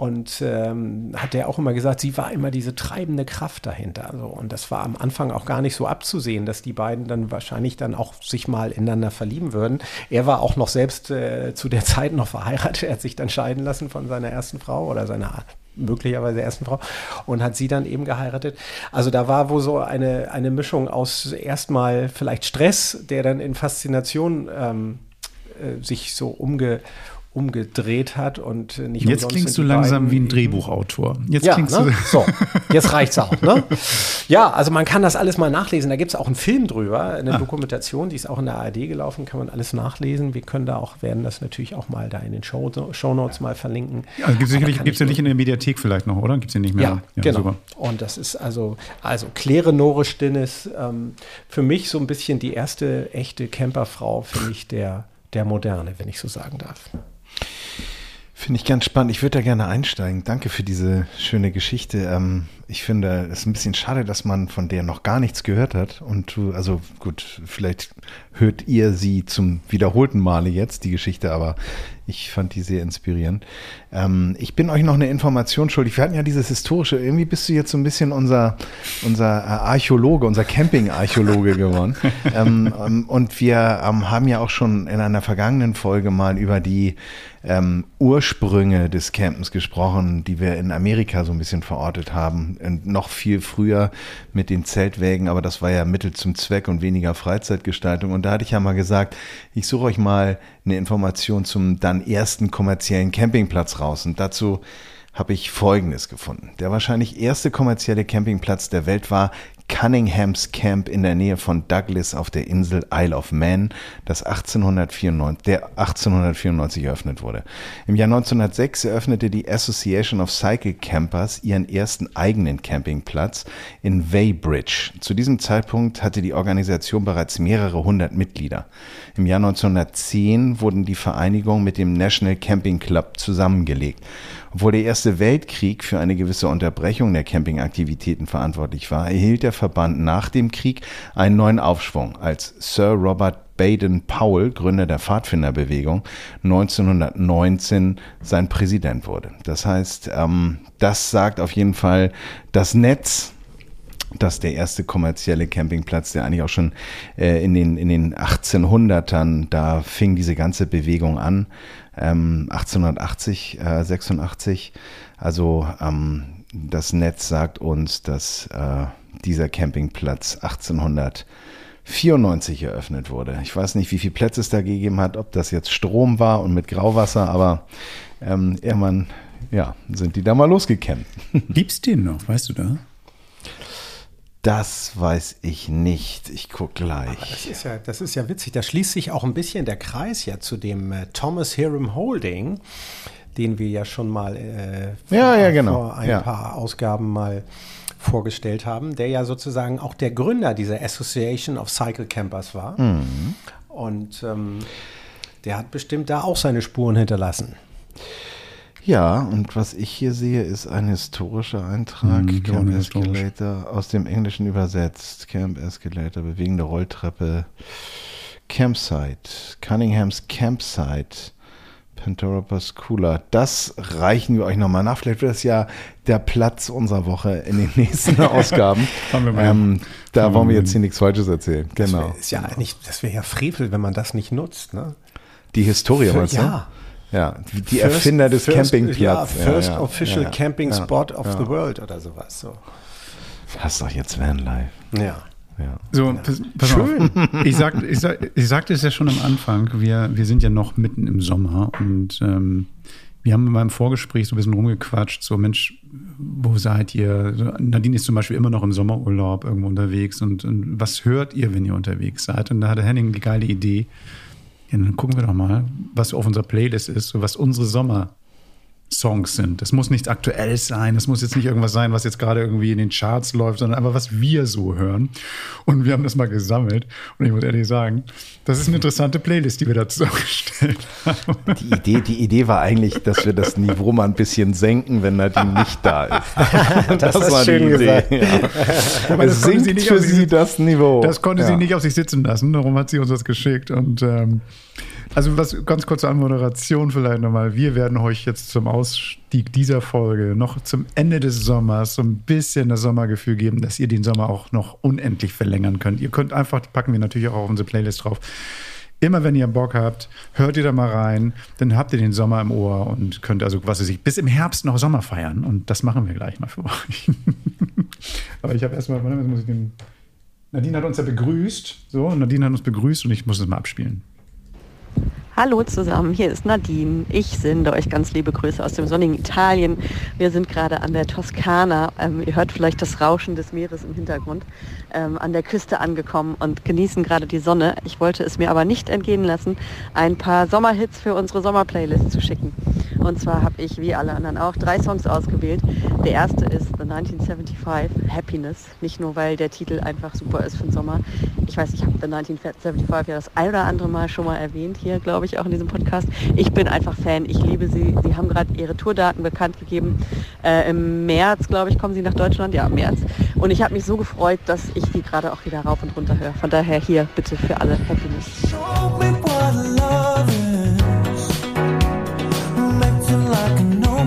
Und ähm, hat er auch immer gesagt, sie war immer diese treibende Kraft dahinter. Also, und das war am Anfang auch gar nicht so abzusehen, dass die beiden dann wahrscheinlich dann auch sich mal ineinander verlieben würden. Er war auch noch selbst äh, zu der Zeit noch verheiratet. Er hat sich dann scheiden lassen von seiner ersten Frau oder seiner möglicherweise ersten Frau und hat sie dann eben geheiratet. Also da war wohl so eine, eine Mischung aus erstmal vielleicht Stress, der dann in Faszination ähm, äh, sich so umge, umgedreht hat und nicht Jetzt klingst du langsam wie ein Drehbuchautor. Jetzt ja, klingst ne? du so, jetzt reicht's auch. Ne? Ja, also man kann das alles mal nachlesen. Da gibt es auch einen Film drüber, eine ah. Dokumentation, die ist auch in der ARD gelaufen, kann man alles nachlesen. Wir können da auch, werden das natürlich auch mal da in den Show, Show Notes mal verlinken. Ja, gibt es sicherlich, gibt's ja nicht in der Mediathek vielleicht noch, oder? Gibt es ja nicht mehr? Ja, ja genau. Super. Und das ist also, also Claire Nore Stinnes, ähm, für mich so ein bisschen die erste echte Camperfrau, finde ich, der, der Moderne, wenn ich so sagen darf. Finde ich ganz spannend. Ich würde da gerne einsteigen. Danke für diese schöne Geschichte. Ähm, ich finde es ein bisschen schade, dass man von der noch gar nichts gehört hat. Und du, also gut, vielleicht hört ihr sie zum wiederholten Male jetzt, die Geschichte, aber ich fand die sehr inspirierend. Ähm, ich bin euch noch eine Information schuldig. Wir hatten ja dieses historische, irgendwie bist du jetzt so ein bisschen unser, unser Archäologe, unser Camping-Archäologe geworden. ähm, ähm und wir ähm, haben ja auch schon in einer vergangenen Folge mal über die ähm, Ursprünge des Campens gesprochen, die wir in Amerika so ein bisschen verortet haben. Und noch viel früher mit den Zeltwägen, aber das war ja Mittel zum Zweck und weniger Freizeitgestaltung. Und da hatte ich ja mal gesagt, ich suche euch mal eine Information zum dann ersten kommerziellen Campingplatz raus. Und dazu habe ich Folgendes gefunden. Der wahrscheinlich erste kommerzielle Campingplatz der Welt war Cunninghams Camp in der Nähe von Douglas auf der Insel Isle of Man, das 1894, der 1894 eröffnet wurde. Im Jahr 1906 eröffnete die Association of Cycle Campers ihren ersten eigenen Campingplatz in Weybridge. Zu diesem Zeitpunkt hatte die Organisation bereits mehrere hundert Mitglieder. Im Jahr 1910 wurden die Vereinigungen mit dem National Camping Club zusammengelegt. Obwohl der Erste Weltkrieg für eine gewisse Unterbrechung der Campingaktivitäten verantwortlich war, erhielt der Verband nach dem Krieg einen neuen Aufschwung, als Sir Robert Baden-Powell, Gründer der Pfadfinderbewegung, 1919 sein Präsident wurde. Das heißt, ähm, das sagt auf jeden Fall das Netz, dass der erste kommerzielle Campingplatz, der eigentlich auch schon äh, in, den, in den 1800ern, da fing diese ganze Bewegung an, ähm, 1880, äh, 86. Also ähm, das Netz sagt uns, dass äh, dieser Campingplatz 1894 eröffnet wurde. Ich weiß nicht, wie viele Plätze es da gegeben hat, ob das jetzt Strom war und mit Grauwasser, aber ähm, irgendwann ja, sind die da mal losgekämmt. Gibt's den noch, weißt du da? Das weiß ich nicht. Ich gucke gleich. das ist, ja, das ist ja witzig. Da schließt sich auch ein bisschen der Kreis ja zu dem äh, Thomas Hiram Holding, den wir ja schon mal äh, vor, ja, ja, genau. vor ein ja. paar Ausgaben mal vorgestellt haben, der ja sozusagen auch der Gründer dieser Association of Cycle Campers war. Mhm. Und ähm, der hat bestimmt da auch seine Spuren hinterlassen. Ja, und was ich hier sehe, ist ein historischer Eintrag. Mhm, Camp Escalator aus dem Englischen übersetzt. Camp Escalator, bewegende Rolltreppe. Campsite, Cunninghams Campsite. Pantoropus Cooler. Das reichen wir euch nochmal nach. Vielleicht wird das ja der Platz unserer Woche in den nächsten Ausgaben. ähm, da wollen wir jetzt hier nichts Falsches erzählen. Genau. Das wäre ja nicht, ja Frevel, wenn man das nicht nutzt. Ne? Die Historie, Für, meinst du? Ja. Ja, die first, Erfinder des first, Campingplatzes. Ja, first ja, ja, official camping spot of the world oder sowas. So. Das ist doch jetzt Vanlife. Ja. Ja. So, pass, pass Schön. Auf. Ich, sag, ich, sag, ich sagte es ja schon am Anfang, wir, wir sind ja noch mitten im Sommer und ähm, wir haben in meinem Vorgespräch so ein bisschen rumgequatscht, so Mensch, wo seid ihr? Nadine ist zum Beispiel immer noch im Sommerurlaub irgendwo unterwegs und, und was hört ihr, wenn ihr unterwegs seid? Und da hatte Henning die geile Idee, ja, dann gucken wir doch mal, was auf unserer Playlist ist, was unsere Sommer Songs sind. Das muss nichts Aktuelles sein. Das muss jetzt nicht irgendwas sein, was jetzt gerade irgendwie in den Charts läuft, sondern einfach, was wir so hören. Und wir haben das mal gesammelt. Und ich muss ehrlich sagen, das ist eine interessante Playlist, die wir da zusammengestellt haben. Die Idee, die Idee war eigentlich, dass wir das Niveau mal ein bisschen senken, wenn Nadine nicht da ist. das, das war schön die Idee. Ja. Aber es sinkt sie für sie das Niveau. Das konnte ja. sie nicht auf sich sitzen lassen. Darum hat sie uns das geschickt. Und ähm, also was ganz kurze Anmoderation vielleicht nochmal. Wir werden euch jetzt zum Ausstieg dieser Folge noch zum Ende des Sommers so ein bisschen das Sommergefühl geben, dass ihr den Sommer auch noch unendlich verlängern könnt. Ihr könnt einfach, packen wir natürlich auch auf unsere Playlist drauf. Immer wenn ihr Bock habt, hört ihr da mal rein, dann habt ihr den Sommer im Ohr und könnt also, was weiß ich, bis im Herbst noch Sommer feiern. Und das machen wir gleich mal für euch. Aber ich habe erstmal, muss ich den. Nadine hat uns ja begrüßt. So, Nadine hat uns begrüßt und ich muss es mal abspielen. Hallo zusammen, hier ist Nadine. Ich sende euch ganz liebe Grüße aus dem sonnigen Italien. Wir sind gerade an der Toskana. Ähm, ihr hört vielleicht das Rauschen des Meeres im Hintergrund. Ähm, an der Küste angekommen und genießen gerade die Sonne. Ich wollte es mir aber nicht entgehen lassen, ein paar Sommerhits für unsere Sommerplaylist zu schicken. Und zwar habe ich, wie alle anderen auch, drei Songs ausgewählt. Der erste ist The 1975 Happiness. Nicht nur, weil der Titel einfach super ist für den Sommer. Ich weiß, ich habe The 1975 ja das ein oder andere Mal schon mal erwähnt hier, glaube ich, auch in diesem Podcast. Ich bin einfach Fan. Ich liebe sie. Sie haben gerade ihre Tourdaten bekannt gegeben. Äh, Im März, glaube ich, kommen sie nach Deutschland. Ja, im März. Und ich habe mich so gefreut, dass ich die gerade auch wieder rauf und runter höre. Von daher hier bitte für alle Happiness.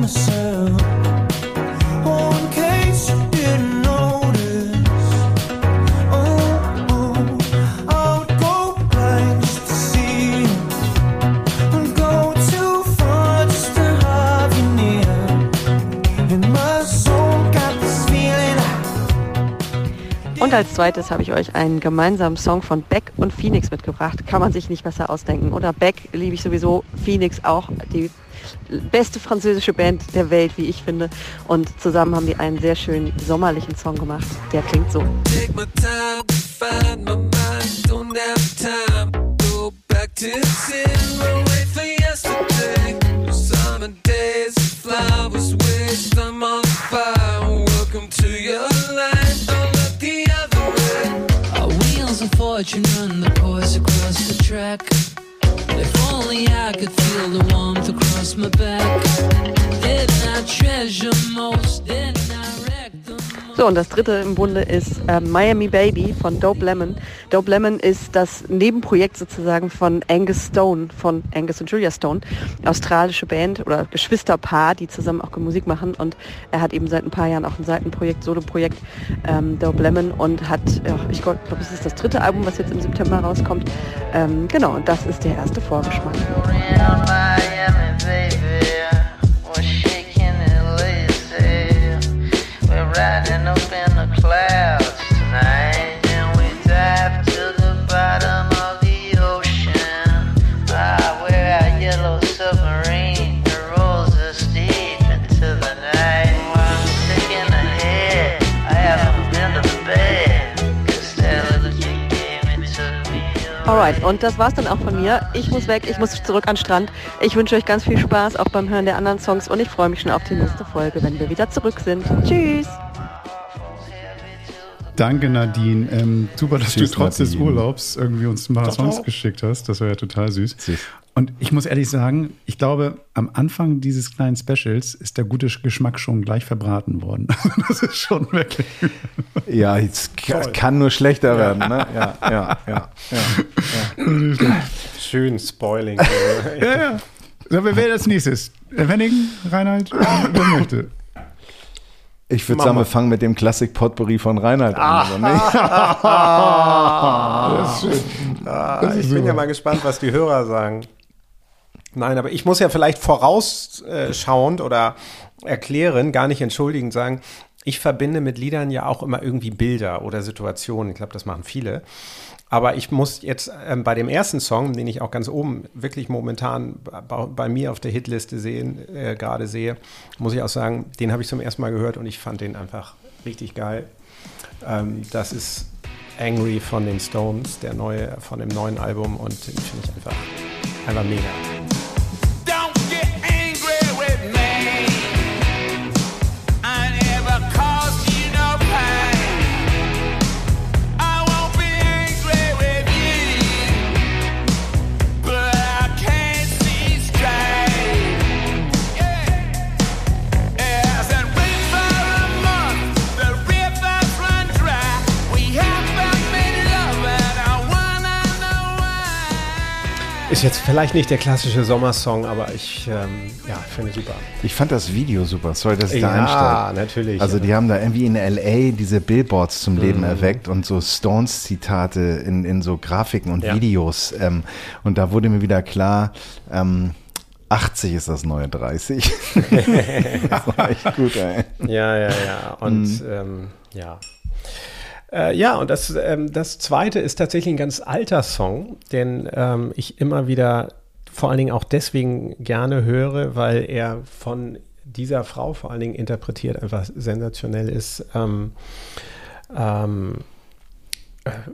Myself. Als zweites habe ich euch einen gemeinsamen Song von Beck und Phoenix mitgebracht. Kann man sich nicht besser ausdenken. Oder Beck liebe ich sowieso, Phoenix auch, die beste französische Band der Welt, wie ich finde. Und zusammen haben die einen sehr schönen sommerlichen Song gemacht. Der klingt so. Welcome to your life. A fortune run the course across the track. If only I could feel the warmth across my back. So, und das dritte im Bunde ist äh, Miami Baby von Dope Lemon. Dope Lemon ist das Nebenprojekt sozusagen von Angus Stone, von Angus und Julia Stone, australische Band oder Geschwisterpaar, die zusammen auch Musik machen. Und er hat eben seit ein paar Jahren auch ein Seitenprojekt, Solo-Projekt, ähm, Dope Lemon und hat, ja, ich glaube, es ist das dritte Album, was jetzt im September rauskommt. Ähm, genau, und das ist der erste Vorgeschmack. Ah, Alright, und das war's dann auch von mir. Ich muss weg, ich muss zurück an den Strand. Ich wünsche euch ganz viel Spaß auch beim Hören der anderen Songs und ich freue mich schon auf die nächste Folge, wenn wir wieder zurück sind. Tschüss! Danke, Nadine. Ähm, super, dass Tschüss, du trotz Nadine. des Urlaubs irgendwie uns ein paar doch, Songs geschickt hast. Das war ja total süß. süß. Und ich muss ehrlich sagen, ich glaube, am Anfang dieses kleinen Specials ist der gute Geschmack schon gleich verbraten worden. das ist schon wirklich. Ja, es kann nur schlechter werden. Ne? Ja, ja, ja. ja, Schön Spoiling. ja, ja. So, wer wäre als nächstes? Wenning, Reinhard, wer möchte? Ich würde sagen, wir fangen mit dem Klassik Potpourri von Reinhard an. das ist schön. Ah, das ist ich bin ja mal gespannt, was die Hörer sagen. Nein, aber ich muss ja vielleicht vorausschauend oder erklären, gar nicht entschuldigend sagen, ich verbinde mit Liedern ja auch immer irgendwie Bilder oder Situationen. Ich glaube, das machen viele. Aber ich muss jetzt ähm, bei dem ersten Song, den ich auch ganz oben wirklich momentan bei, bei mir auf der Hitliste sehen, äh, gerade sehe, muss ich auch sagen, den habe ich zum ersten Mal gehört und ich fand den einfach richtig geil. Ähm, das ist Angry von den Stones, der neue von dem neuen Album und den finde ich einfach, einfach mega. Jetzt vielleicht nicht der klassische Sommersong, aber ich ähm, ja, finde super. Ich fand das Video super. Sorry, dass ich ja, da einsteige. Ja, natürlich. Also die haben da irgendwie in L.A. diese Billboards zum Leben mhm. erweckt und so Stones-Zitate in, in so Grafiken und ja. Videos. Ähm, und da wurde mir wieder klar, ähm, 80 ist das neue 30. das war echt gut, ey. Ja, ja, ja. Und mhm. ähm, ja. Äh, ja, und das, ähm, das zweite ist tatsächlich ein ganz alter Song, den ähm, ich immer wieder vor allen Dingen auch deswegen gerne höre, weil er von dieser Frau vor allen Dingen interpretiert einfach sensationell ist. Ähm, ähm,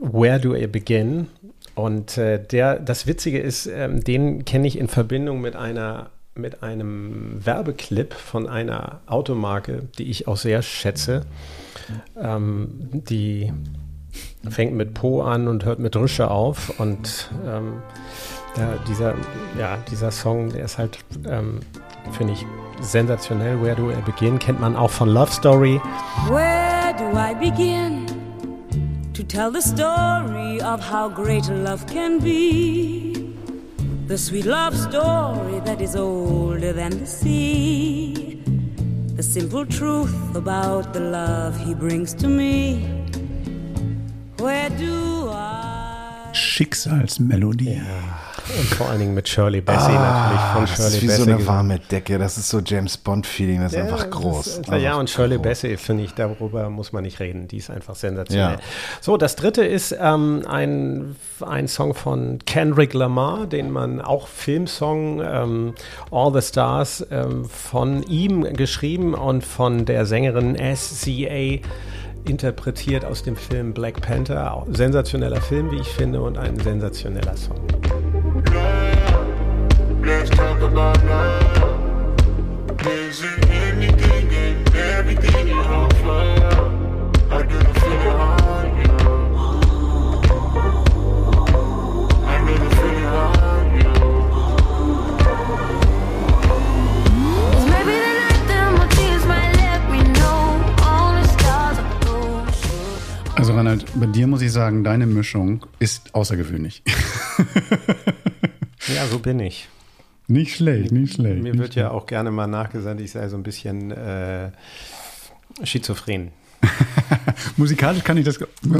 Where Do I Begin? Und äh, der, das Witzige ist, ähm, den kenne ich in Verbindung mit einer mit einem Werbeclip von einer Automarke, die ich auch sehr schätze. Ähm, die fängt mit Po an und hört mit Rüsche auf. Und ähm, der, dieser, ja, dieser Song, der ist halt, ähm, finde ich, sensationell. Where Do I Begin kennt man auch von Love Story. Where do I begin to tell the story of how great love can be? The sweet love story that is older than the sea. The simple truth about the love he brings to me. Where do I? Schicksalsmelodie. Ja. Und vor allen Dingen mit Shirley Bassey Ah, natürlich von das Shirley ist wie Bassey. so eine gesungen. warme Decke. Das ist so James Bond-Feeling. Das ist einfach groß. Das ist, ja, Einfach und Shirley groß. Bassey, finde ich, darüber muss man nicht reden. Die ist einfach sensationell. Ja. So, das dritte ist ähm, ein, ein Song von Kendrick Lamar, den man auch Filmsong ähm, All the Stars ähm, von ihm geschrieben und von der Sängerin SCA interpretiert aus dem Film Black Panther. Sensationeller Film, wie ich finde, und ein sensationeller Song. Let's talk about love. Is it anything and everything you offer? I didn't feel it on you. I didn't feel it on you. Cause maybe the night that my tears might let me know all the stars are close. Also Reinhard, bei dir muss ich sagen, deine Mischung ist außergewöhnlich. Ja, so bin ich. Nicht schlecht, nicht schlecht. Mir wird ja auch gerne mal nachgesagt, ich sei so ein bisschen äh, schizophren. Musikalisch kann ich das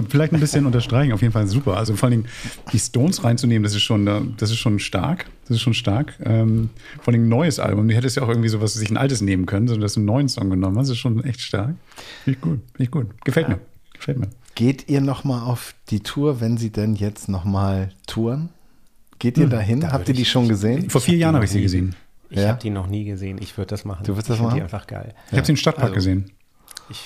vielleicht ein bisschen unterstreichen, auf jeden Fall super. Also vor allen Dingen die Stones reinzunehmen, das ist schon, äh, das ist schon stark. Das ist schon stark. Ähm, vor allem ein neues Album. Du hättest ja auch irgendwie sowas, sich ein altes nehmen können, sondern dass du einen neuen Song genommen hast. Das ist schon echt stark. Finde ich gut, finde ich gut. Gefällt mir. Gefällt mir. Geht ihr noch mal auf die Tour, wenn sie denn jetzt noch mal touren? Geht ihr dahin? da Habt ihr die ich- schon gesehen? Vor vier Jahren habe ich sie gesehen. Ich Ja? habe die noch nie gesehen. Ich würde das machen. Du würdest das ich machen? die einfach geil. Ich habe sie im Stadtpark Also- gesehen. Ich,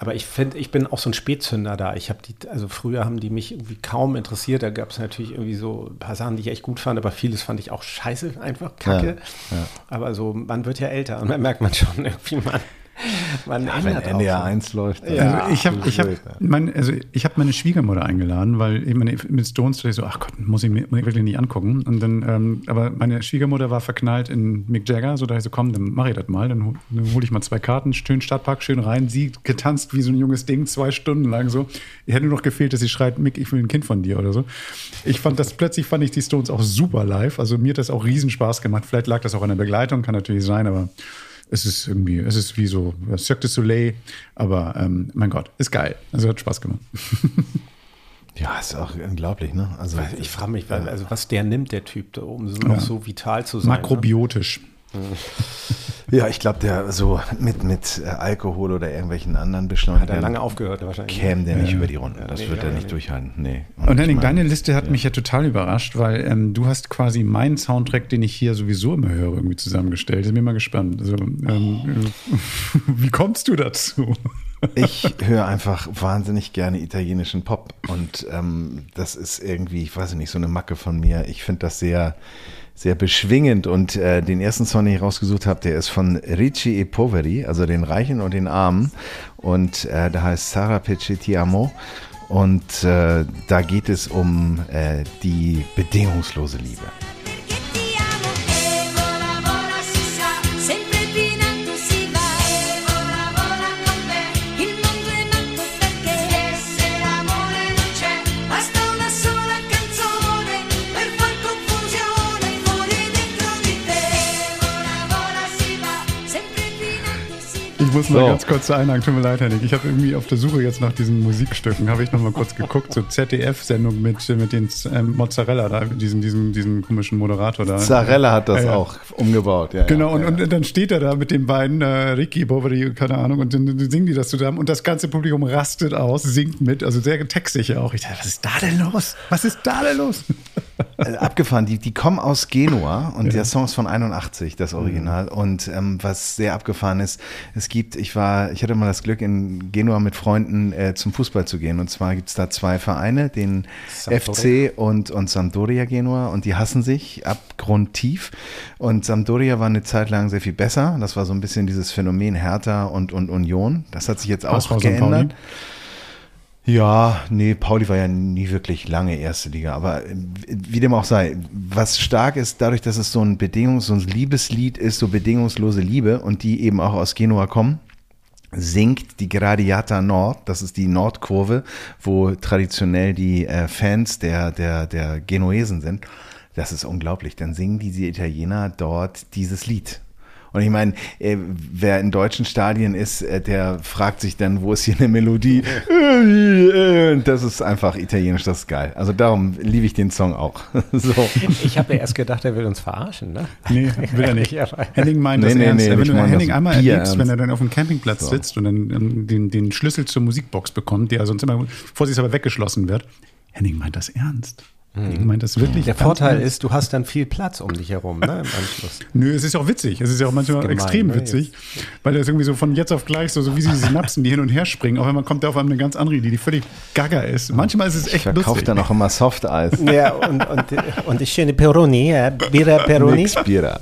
aber ich finde, ich bin auch so ein Spätzünder da. Ich habe die, also früher haben die mich irgendwie kaum interessiert. Da gab es natürlich irgendwie so ein paar Sachen, die ich echt gut fand, aber vieles fand ich auch scheiße, einfach kacke. Ja, ja. Aber so, man wird ja älter und dann merkt man schon irgendwie, man, man Wenn ändert auch NDR so. 1 läuft. dann- Also ich habe ich hab, ja. mein, also ich hab meine Schwiegermutter eingeladen, weil ich meine, mit Stones dachte ich so, ach Gott, muss ich mir muss ich wirklich nicht angucken. Und dann, ähm, aber meine Schwiegermutter war verknallt in Mick Jagger, so da ich so, komm, dann mache ich das mal. Dann, hol- dann hole ich mal zwei Karten, schön Stadtpark, schön rein. Sie getanzt wie so ein junges Ding, zwei Stunden lang so. Ihr hätte nur noch gefehlt, dass sie schreit, Mick, ich will ein Kind von dir oder so. Ich fand das, plötzlich fand ich die Stones auch super live. Also mir hat das auch riesen Spaß gemacht. Vielleicht lag das auch an der Begleitung, kann natürlich sein, aber es ist irgendwie, es ist wie so ja, Cirque du Soleil, aber ähm, mein Gott, ist geil. Also hat Spaß gemacht. Ja, ist auch unglaublich, ne? Also Ich frage mich, also was der nimmt, der Typ, da, um so, noch so vital zu sein. ne? Ja, ich glaube, der so mit, mit äh, Alkohol oder irgendwelchen anderen Hat er Beschleunigern lange aufgehört wahrscheinlich. käme der nicht Ja. über die Runden. Das nee, wird er ja, nicht nee. durchhalten. Nee. Und Henning, ich mein, deine Liste hat mich ja total überrascht, weil ähm, du hast quasi meinen Soundtrack, den ich hier sowieso immer höre, irgendwie zusammengestellt. Ich bin mal gespannt. Also, ähm, wie kommst du dazu? Ich höre einfach wahnsinnig gerne italienischen Pop und ähm, das ist irgendwie, ich weiß nicht, so eine Macke von mir. Ich finde das sehr, sehr beschwingend und äh, den ersten Song, den ich rausgesucht habe, der ist von Ricci e Poveri, also den Reichen und den Armen und äh, der heißt Sara Peccetti Amo und äh, da geht es um äh, die bedingungslose Liebe. Muss mal So. ganz kurz einhaken, tut mir leid, Henning. Ich habe irgendwie auf der Suche jetzt nach diesen Musikstücken, habe ich noch mal kurz geguckt, so ZDF-Sendung mit, mit den ähm, Mozzarella, da, diesen, diesen, diesen komischen Moderator da. Zarella hat das Ja, ja. auch umgebaut. Ja, Genau, ja, und, und dann steht er da mit den beiden, äh, Ricky, Bovary, keine Ahnung, und dann, dann singen die das zusammen und das ganze Publikum rastet aus, singt mit, also sehr textsicher auch. Ich dachte, was ist da denn los? Was ist da denn los? Äh, abgefahren. Die, die kommen aus Genua und der Song ist von 81, das Original. Und ähm, was sehr abgefahren ist, es gibt, ich war, ich hatte mal das Glück, in Genua mit Freunden äh, zum Fußball zu gehen. Und zwar gibt es da zwei Vereine, den Sampdoria. FC und, und Sampdoria Genua. Und die hassen sich abgrundtief. Und Sampdoria war eine Zeit lang sehr viel besser. Das war so ein bisschen dieses Phänomen Hertha und, und Union. Das hat sich jetzt auch. Pauli? geändert. Ja, nee, Pauli war ja nie wirklich lange erste Liga, aber äh, wie dem auch sei, was stark ist, dadurch, dass es so ein Bedingungs-, so ein Liebeslied ist, so bedingungslose Liebe und die eben auch aus Genua kommen, singt die Gradiata Nord, das ist die Nordkurve, wo traditionell die äh, Fans der, der, der Genuesen sind. Das ist unglaublich. Dann singen diese Italiener dort dieses Lied. Und ich meine, äh, wer in deutschen Stadien ist, äh, der fragt sich dann, wo ist hier eine Melodie? Das ist einfach italienisch, das ist geil. Also darum liebe ich den Song auch. So. Ich habe ja erst gedacht, er will uns verarschen, ne? Nee, will er nicht. Henning meint Nee, das nee, ernst. nee, wenn du Henning einmal Bier erlebst, wenn ernst. er dann auf dem Campingplatz So. sitzt und dann ähm, den, den Schlüssel zur Musikbox bekommt, der sonst immer vorsichtshalber weggeschlossen wird. Henning meint das ernst. Henning meint das wirklich Der Vorteil ist, du hast dann viel Platz um dich herum, ne, im Anschluss. Nö, es ist ja auch witzig. Es ist ja auch manchmal gemein, extrem ne? witzig, weil das irgendwie so von jetzt auf gleich so, so wie sie Synapsen, die hin und her springen. Auf einmal kommt da auf einmal eine ganz andere Idee, die völlig gaga ist. Manchmal ist es Ich echt verkaufe lustig. dann auch immer Softeis. Ja, und, und, und die schöne Peroni, äh, Bira Peroni. Nix Bira.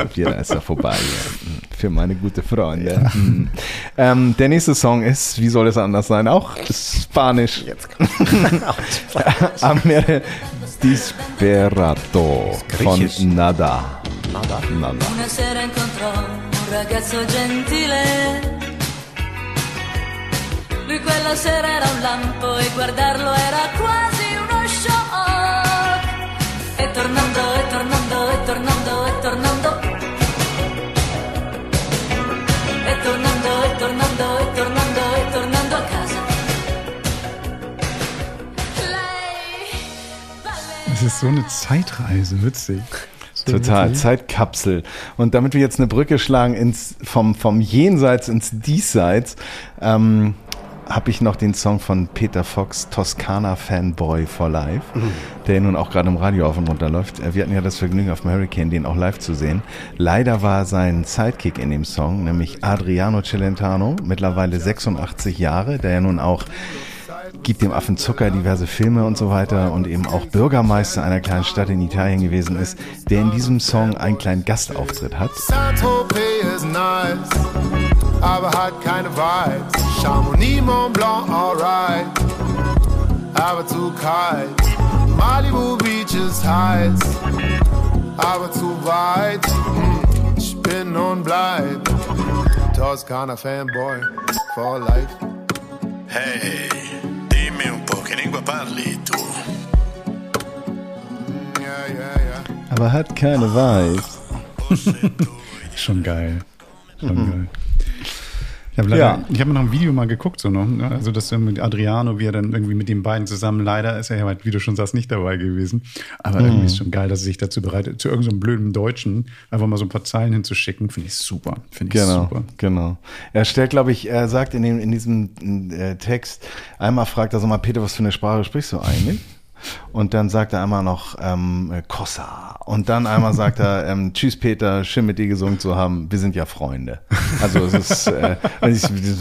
Äh, Bira ist da vorbei. Ja. Für meine gute Freunde. Mhm. Ähm, der nächste Song ist, wie soll es anders sein, auch Spanisch. Jetzt Amere Disperato von. Nada. Nada. Nada. Una sera incontrò un ragazzo gentile. Lui quella sera era un lampo e guardarlo era quasi uno shock. E tornando, e tornando, Das ist so eine Zeitreise, witzig. Total. Zeitkapsel. Und damit wir jetzt eine Brücke schlagen ins, vom, vom Jenseits ins Diesseits, ähm, habe ich noch den Song von Peter Fox, Toskana Fanboy for Life, der nun auch gerade im Radio auf und runter läuft. Äh, Wir hatten ja das Vergnügen auf dem Hurricane, den auch live zu sehen. Leider war sein Sidekick in dem Song, nämlich Adriano Celentano, mittlerweile 86 Jahre, der ja nun auch gibt dem Affen Zucker diverse Filme und so weiter und eben auch Bürgermeister einer kleinen Stadt in Italien gewesen ist, der in diesem Song einen kleinen Gastauftritt hat. Saint-Tropez is nice, aber hat keine Vibes. Chamonix, Mont Blanc, alright, aber zu kalt. Malibu Beach ist heiß, aber zu weit. Hm, Ich bin und bleib Toskana Fanboy for life. Ehi, dimmi un po' che lingua parli tu. Aber hat keine Vibes. Schon geil. Schon geil. Ich habe Ja. ich habe mir noch ein Video mal geguckt, so noch, ne? also das mit Adriano, wie er dann irgendwie mit den beiden zusammen, leider ist er ja, halt, wie du schon sagst, nicht dabei gewesen. Aber irgendwie ist schon geil, dass er sich dazu bereitet, zu irgendeinem blöden Deutschen einfach mal so ein paar Zeilen hinzuschicken. Finde ich super. Finde ich Genau, super. genau. Er stellt, glaube ich, er sagt in, dem, in diesem äh, Text, einmal fragt er so mal, Peter, was für eine Sprache sprichst du eigentlich? Und dann sagt er einmal noch ähm, äh, Kossa. Und dann einmal sagt er, ähm, Tschüss Peter, schön mit dir gesungen zu haben, wir sind ja Freunde. Also es ist, äh,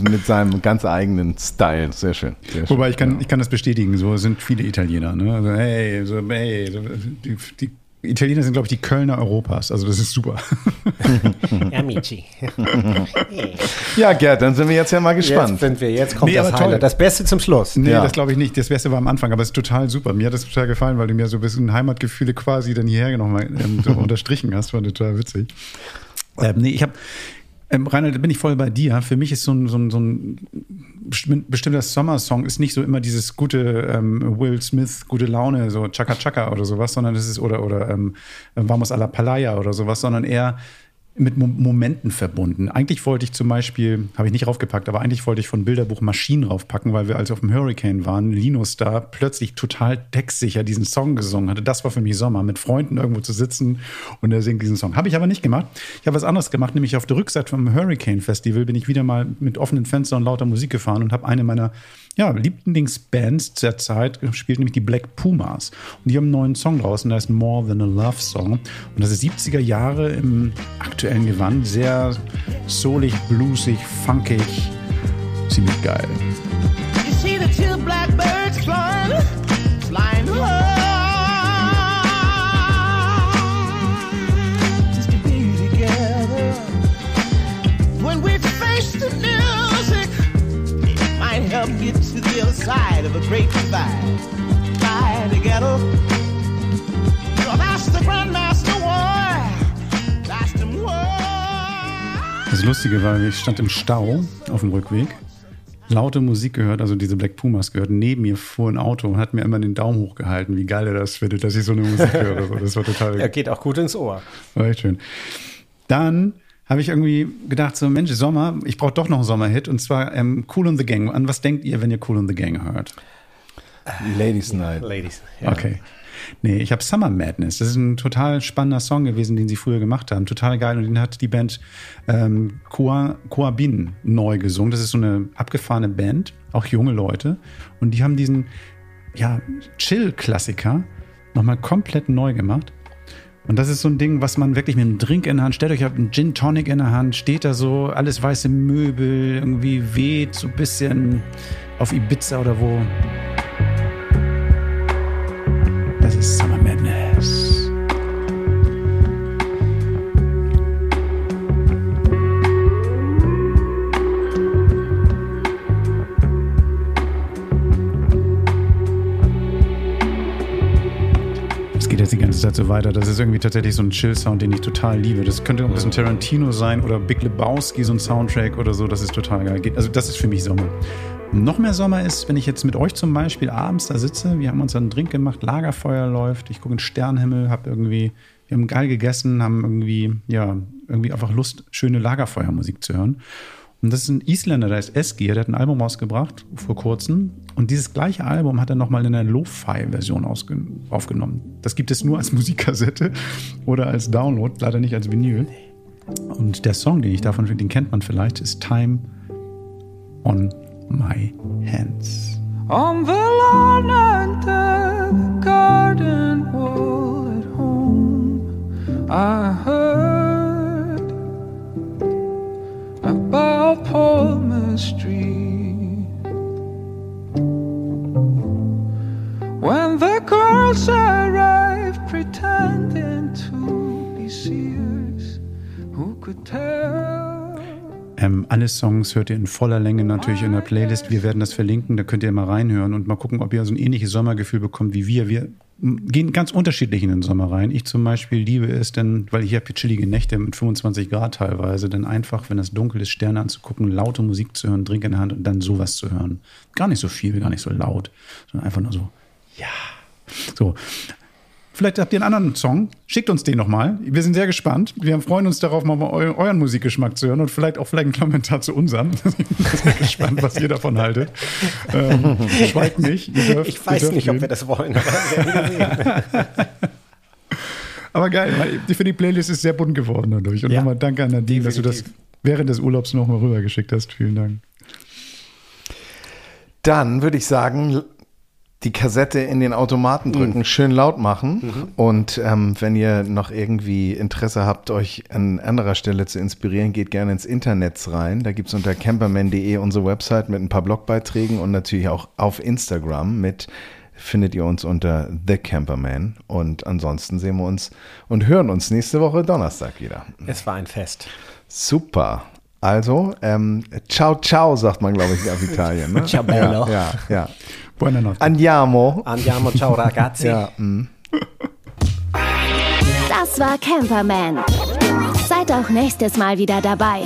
mit seinem ganz eigenen Style, sehr schön. Sehr schön. Wobei ich kann, ich kann das bestätigen, so sind viele Italiener. Ne? Also, hey, so, hey, so, die, die Italiener sind, glaube ich, die Kölner Europas. Also das ist super. Amici. Ja, Gerd, dann sind wir jetzt ja mal Jetzt gespannt. sind wir, jetzt kommt Nee, das. Highlight. Das Beste zum Schluss. Nee, Ja. das glaube ich nicht. Das Beste war am Anfang, aber es ist total super. Mir hat das total gefallen, weil du mir so ein bisschen Heimatgefühle quasi dann hierher nochmal ähm, so unterstrichen hast. War total witzig. Ähm, nee, ich habe, ähm, Reinhard, da bin ich voll bei dir. Für mich ist so ein, so ein, so ein bestimm- bestimmter Sommersong ist nicht so immer dieses gute ähm, Will Smith, gute Laune, so Chaka Chaka oder sowas, sondern das ist, oder, oder ähm, Vamos a la Palaya oder sowas, sondern eher mit Mo Momenten verbunden. Eigentlich wollte ich zum Beispiel, habe ich nicht raufgepackt, aber eigentlich wollte ich von Bilderbuch Maschinen raufpacken, weil wir als auf dem Hurricane waren, Linus da plötzlich total textsicher diesen Song gesungen hatte. Das war für mich Sommer, mit Freunden irgendwo zu sitzen und er singt diesen Song. Habe ich aber nicht gemacht. Ich habe was anderes gemacht, nämlich auf der Rückseite vom Hurricane Festival bin ich wieder mal mit offenen Fenstern und lauter Musik gefahren und habe eine meiner ja, Lieblingsbands der Zeit gespielt, nämlich die Black Pumas. Und die haben einen neuen Song draußen, der heißt More Than a Love Song. Und das ist 70er Jahre im aktuellen Gewand. Sehr soulig, bluesig, funkig. Ziemlich geil. You see the two blackbirds flying the other side of a great divide. Fly together. The Grandmaster War. The war. Das Lustige war, ich stand im Stau auf dem Rückweg, laute Musik gehört, also diese Black Pumas gehört. Neben mir fuhr ein Auto und hat mir immer den Daumen hochgehalten, wie geil er das findet, dass ich so eine Musik höre. Das war total Er geht auch gut ins Ohr. War echt schön. Dann habe ich irgendwie gedacht, so Mensch, Sommer, ich brauche doch noch einen Sommerhit und zwar ähm, Cool on the Gang. An was denkt ihr, wenn ihr Cool on the Gang hört? Ladies Night. Ladies. Ja. Okay. Nee, ich habe Summer Madness. Das ist ein total spannender Song gewesen, den sie früher gemacht haben. Total geil. Und den hat die Band ähm, Coabin neu gesungen. Das ist so eine abgefahrene Band, auch junge Leute. Und die haben diesen ja, Chill-Klassiker nochmal komplett neu gemacht. Und das ist so ein Ding, was man wirklich mit einem Drink in der Hand, stellt euch habt einen Gin Tonic in der Hand, steht da so, alles weiße Möbel, irgendwie weht, so ein bisschen auf Ibiza oder wo. Das ist Summer geht jetzt die ganze Zeit so weiter. Das ist irgendwie tatsächlich so ein Chill-Sound, den ich total liebe. Das könnte auch ein bisschen Tarantino sein oder Big Lebowski, so ein Soundtrack oder so. Das ist total geil. Also das ist für mich Sommer. Noch mehr Sommer ist, wenn ich jetzt mit euch zum Beispiel abends da sitze. Wir haben uns einen Drink gemacht, Lagerfeuer läuft. Ich gucke in den Sternenhimmel, habe irgendwie, wir haben geil gegessen, haben irgendwie, ja, irgendwie einfach Lust, schöne Lagerfeuermusik zu hören. Und das ist ein Isländer, der heißt Eski, der hat ein Album rausgebracht vor kurzem. Und dieses gleiche Album hat er nochmal in einer Lo-Fi-Version aufgenommen. Das gibt es nur als Musikkassette oder als Download, leider nicht als Vinyl. Und der Song, den ich davon finde, den kennt man vielleicht, ist Time on My Hands. On the lawn under the garden wall at home, I heard about palmistry. When the girls arrived pretending to be seers, who could tell? Ähm, alle Songs hört ihr in voller Länge natürlich in der Playlist. Wir werden das verlinken, da könnt ihr mal reinhören und mal gucken, ob ihr so ein ähnliches Sommergefühl bekommt wie wir. Wir gehen ganz unterschiedlich in den Sommer rein. Ich zum Beispiel liebe es, denn, weil ich habe hier chillige Nächte mit 25 Grad teilweise, dann einfach, wenn es dunkel ist, Sterne anzugucken, laute Musik zu hören, Drink in der Hand und dann sowas zu hören. Gar nicht so viel, gar nicht so laut, sondern einfach nur so, ja. So. Vielleicht habt ihr einen anderen Song. Schickt uns den nochmal. Wir sind sehr gespannt. Wir freuen uns darauf, mal eu euren Musikgeschmack zu hören und vielleicht auch vielleicht einen Kommentar zu unserem. Wir sind gespannt, was ihr davon haltet. Ähm, schweigt nicht. Dürft, Ich weiß nicht, ob reden. wir das wollen, aber geil, ich finde, die Playlist ist sehr bunt geworden dadurch. Und Ja. nochmal danke an Nadine, dass du das während des Urlaubs nochmal rübergeschickt hast. Vielen Dank. Dann würde ich sagen, die Kassette in den Automaten drücken, schön laut machen. Und ähm, wenn ihr noch irgendwie Interesse habt, euch an anderer Stelle zu inspirieren, geht gerne ins Internet rein. Da gibt es unter camperman.de unsere Website mit ein paar Blogbeiträgen und natürlich auch auf Instagram mit findet ihr uns unter The Camperman. Und ansonsten sehen wir uns und hören uns nächste Woche Donnerstag wieder. Es war ein Fest. Super. Also, ähm, ciao, ciao, sagt man, glaube ich, auf Italien. Ne? Ciao, bello. Ja, ja, ja. Buonanotte. Andiamo. Andiamo, ciao ragazzi. Ja, mm. Das war Camperman. Seid auch nächstes Mal wieder dabei.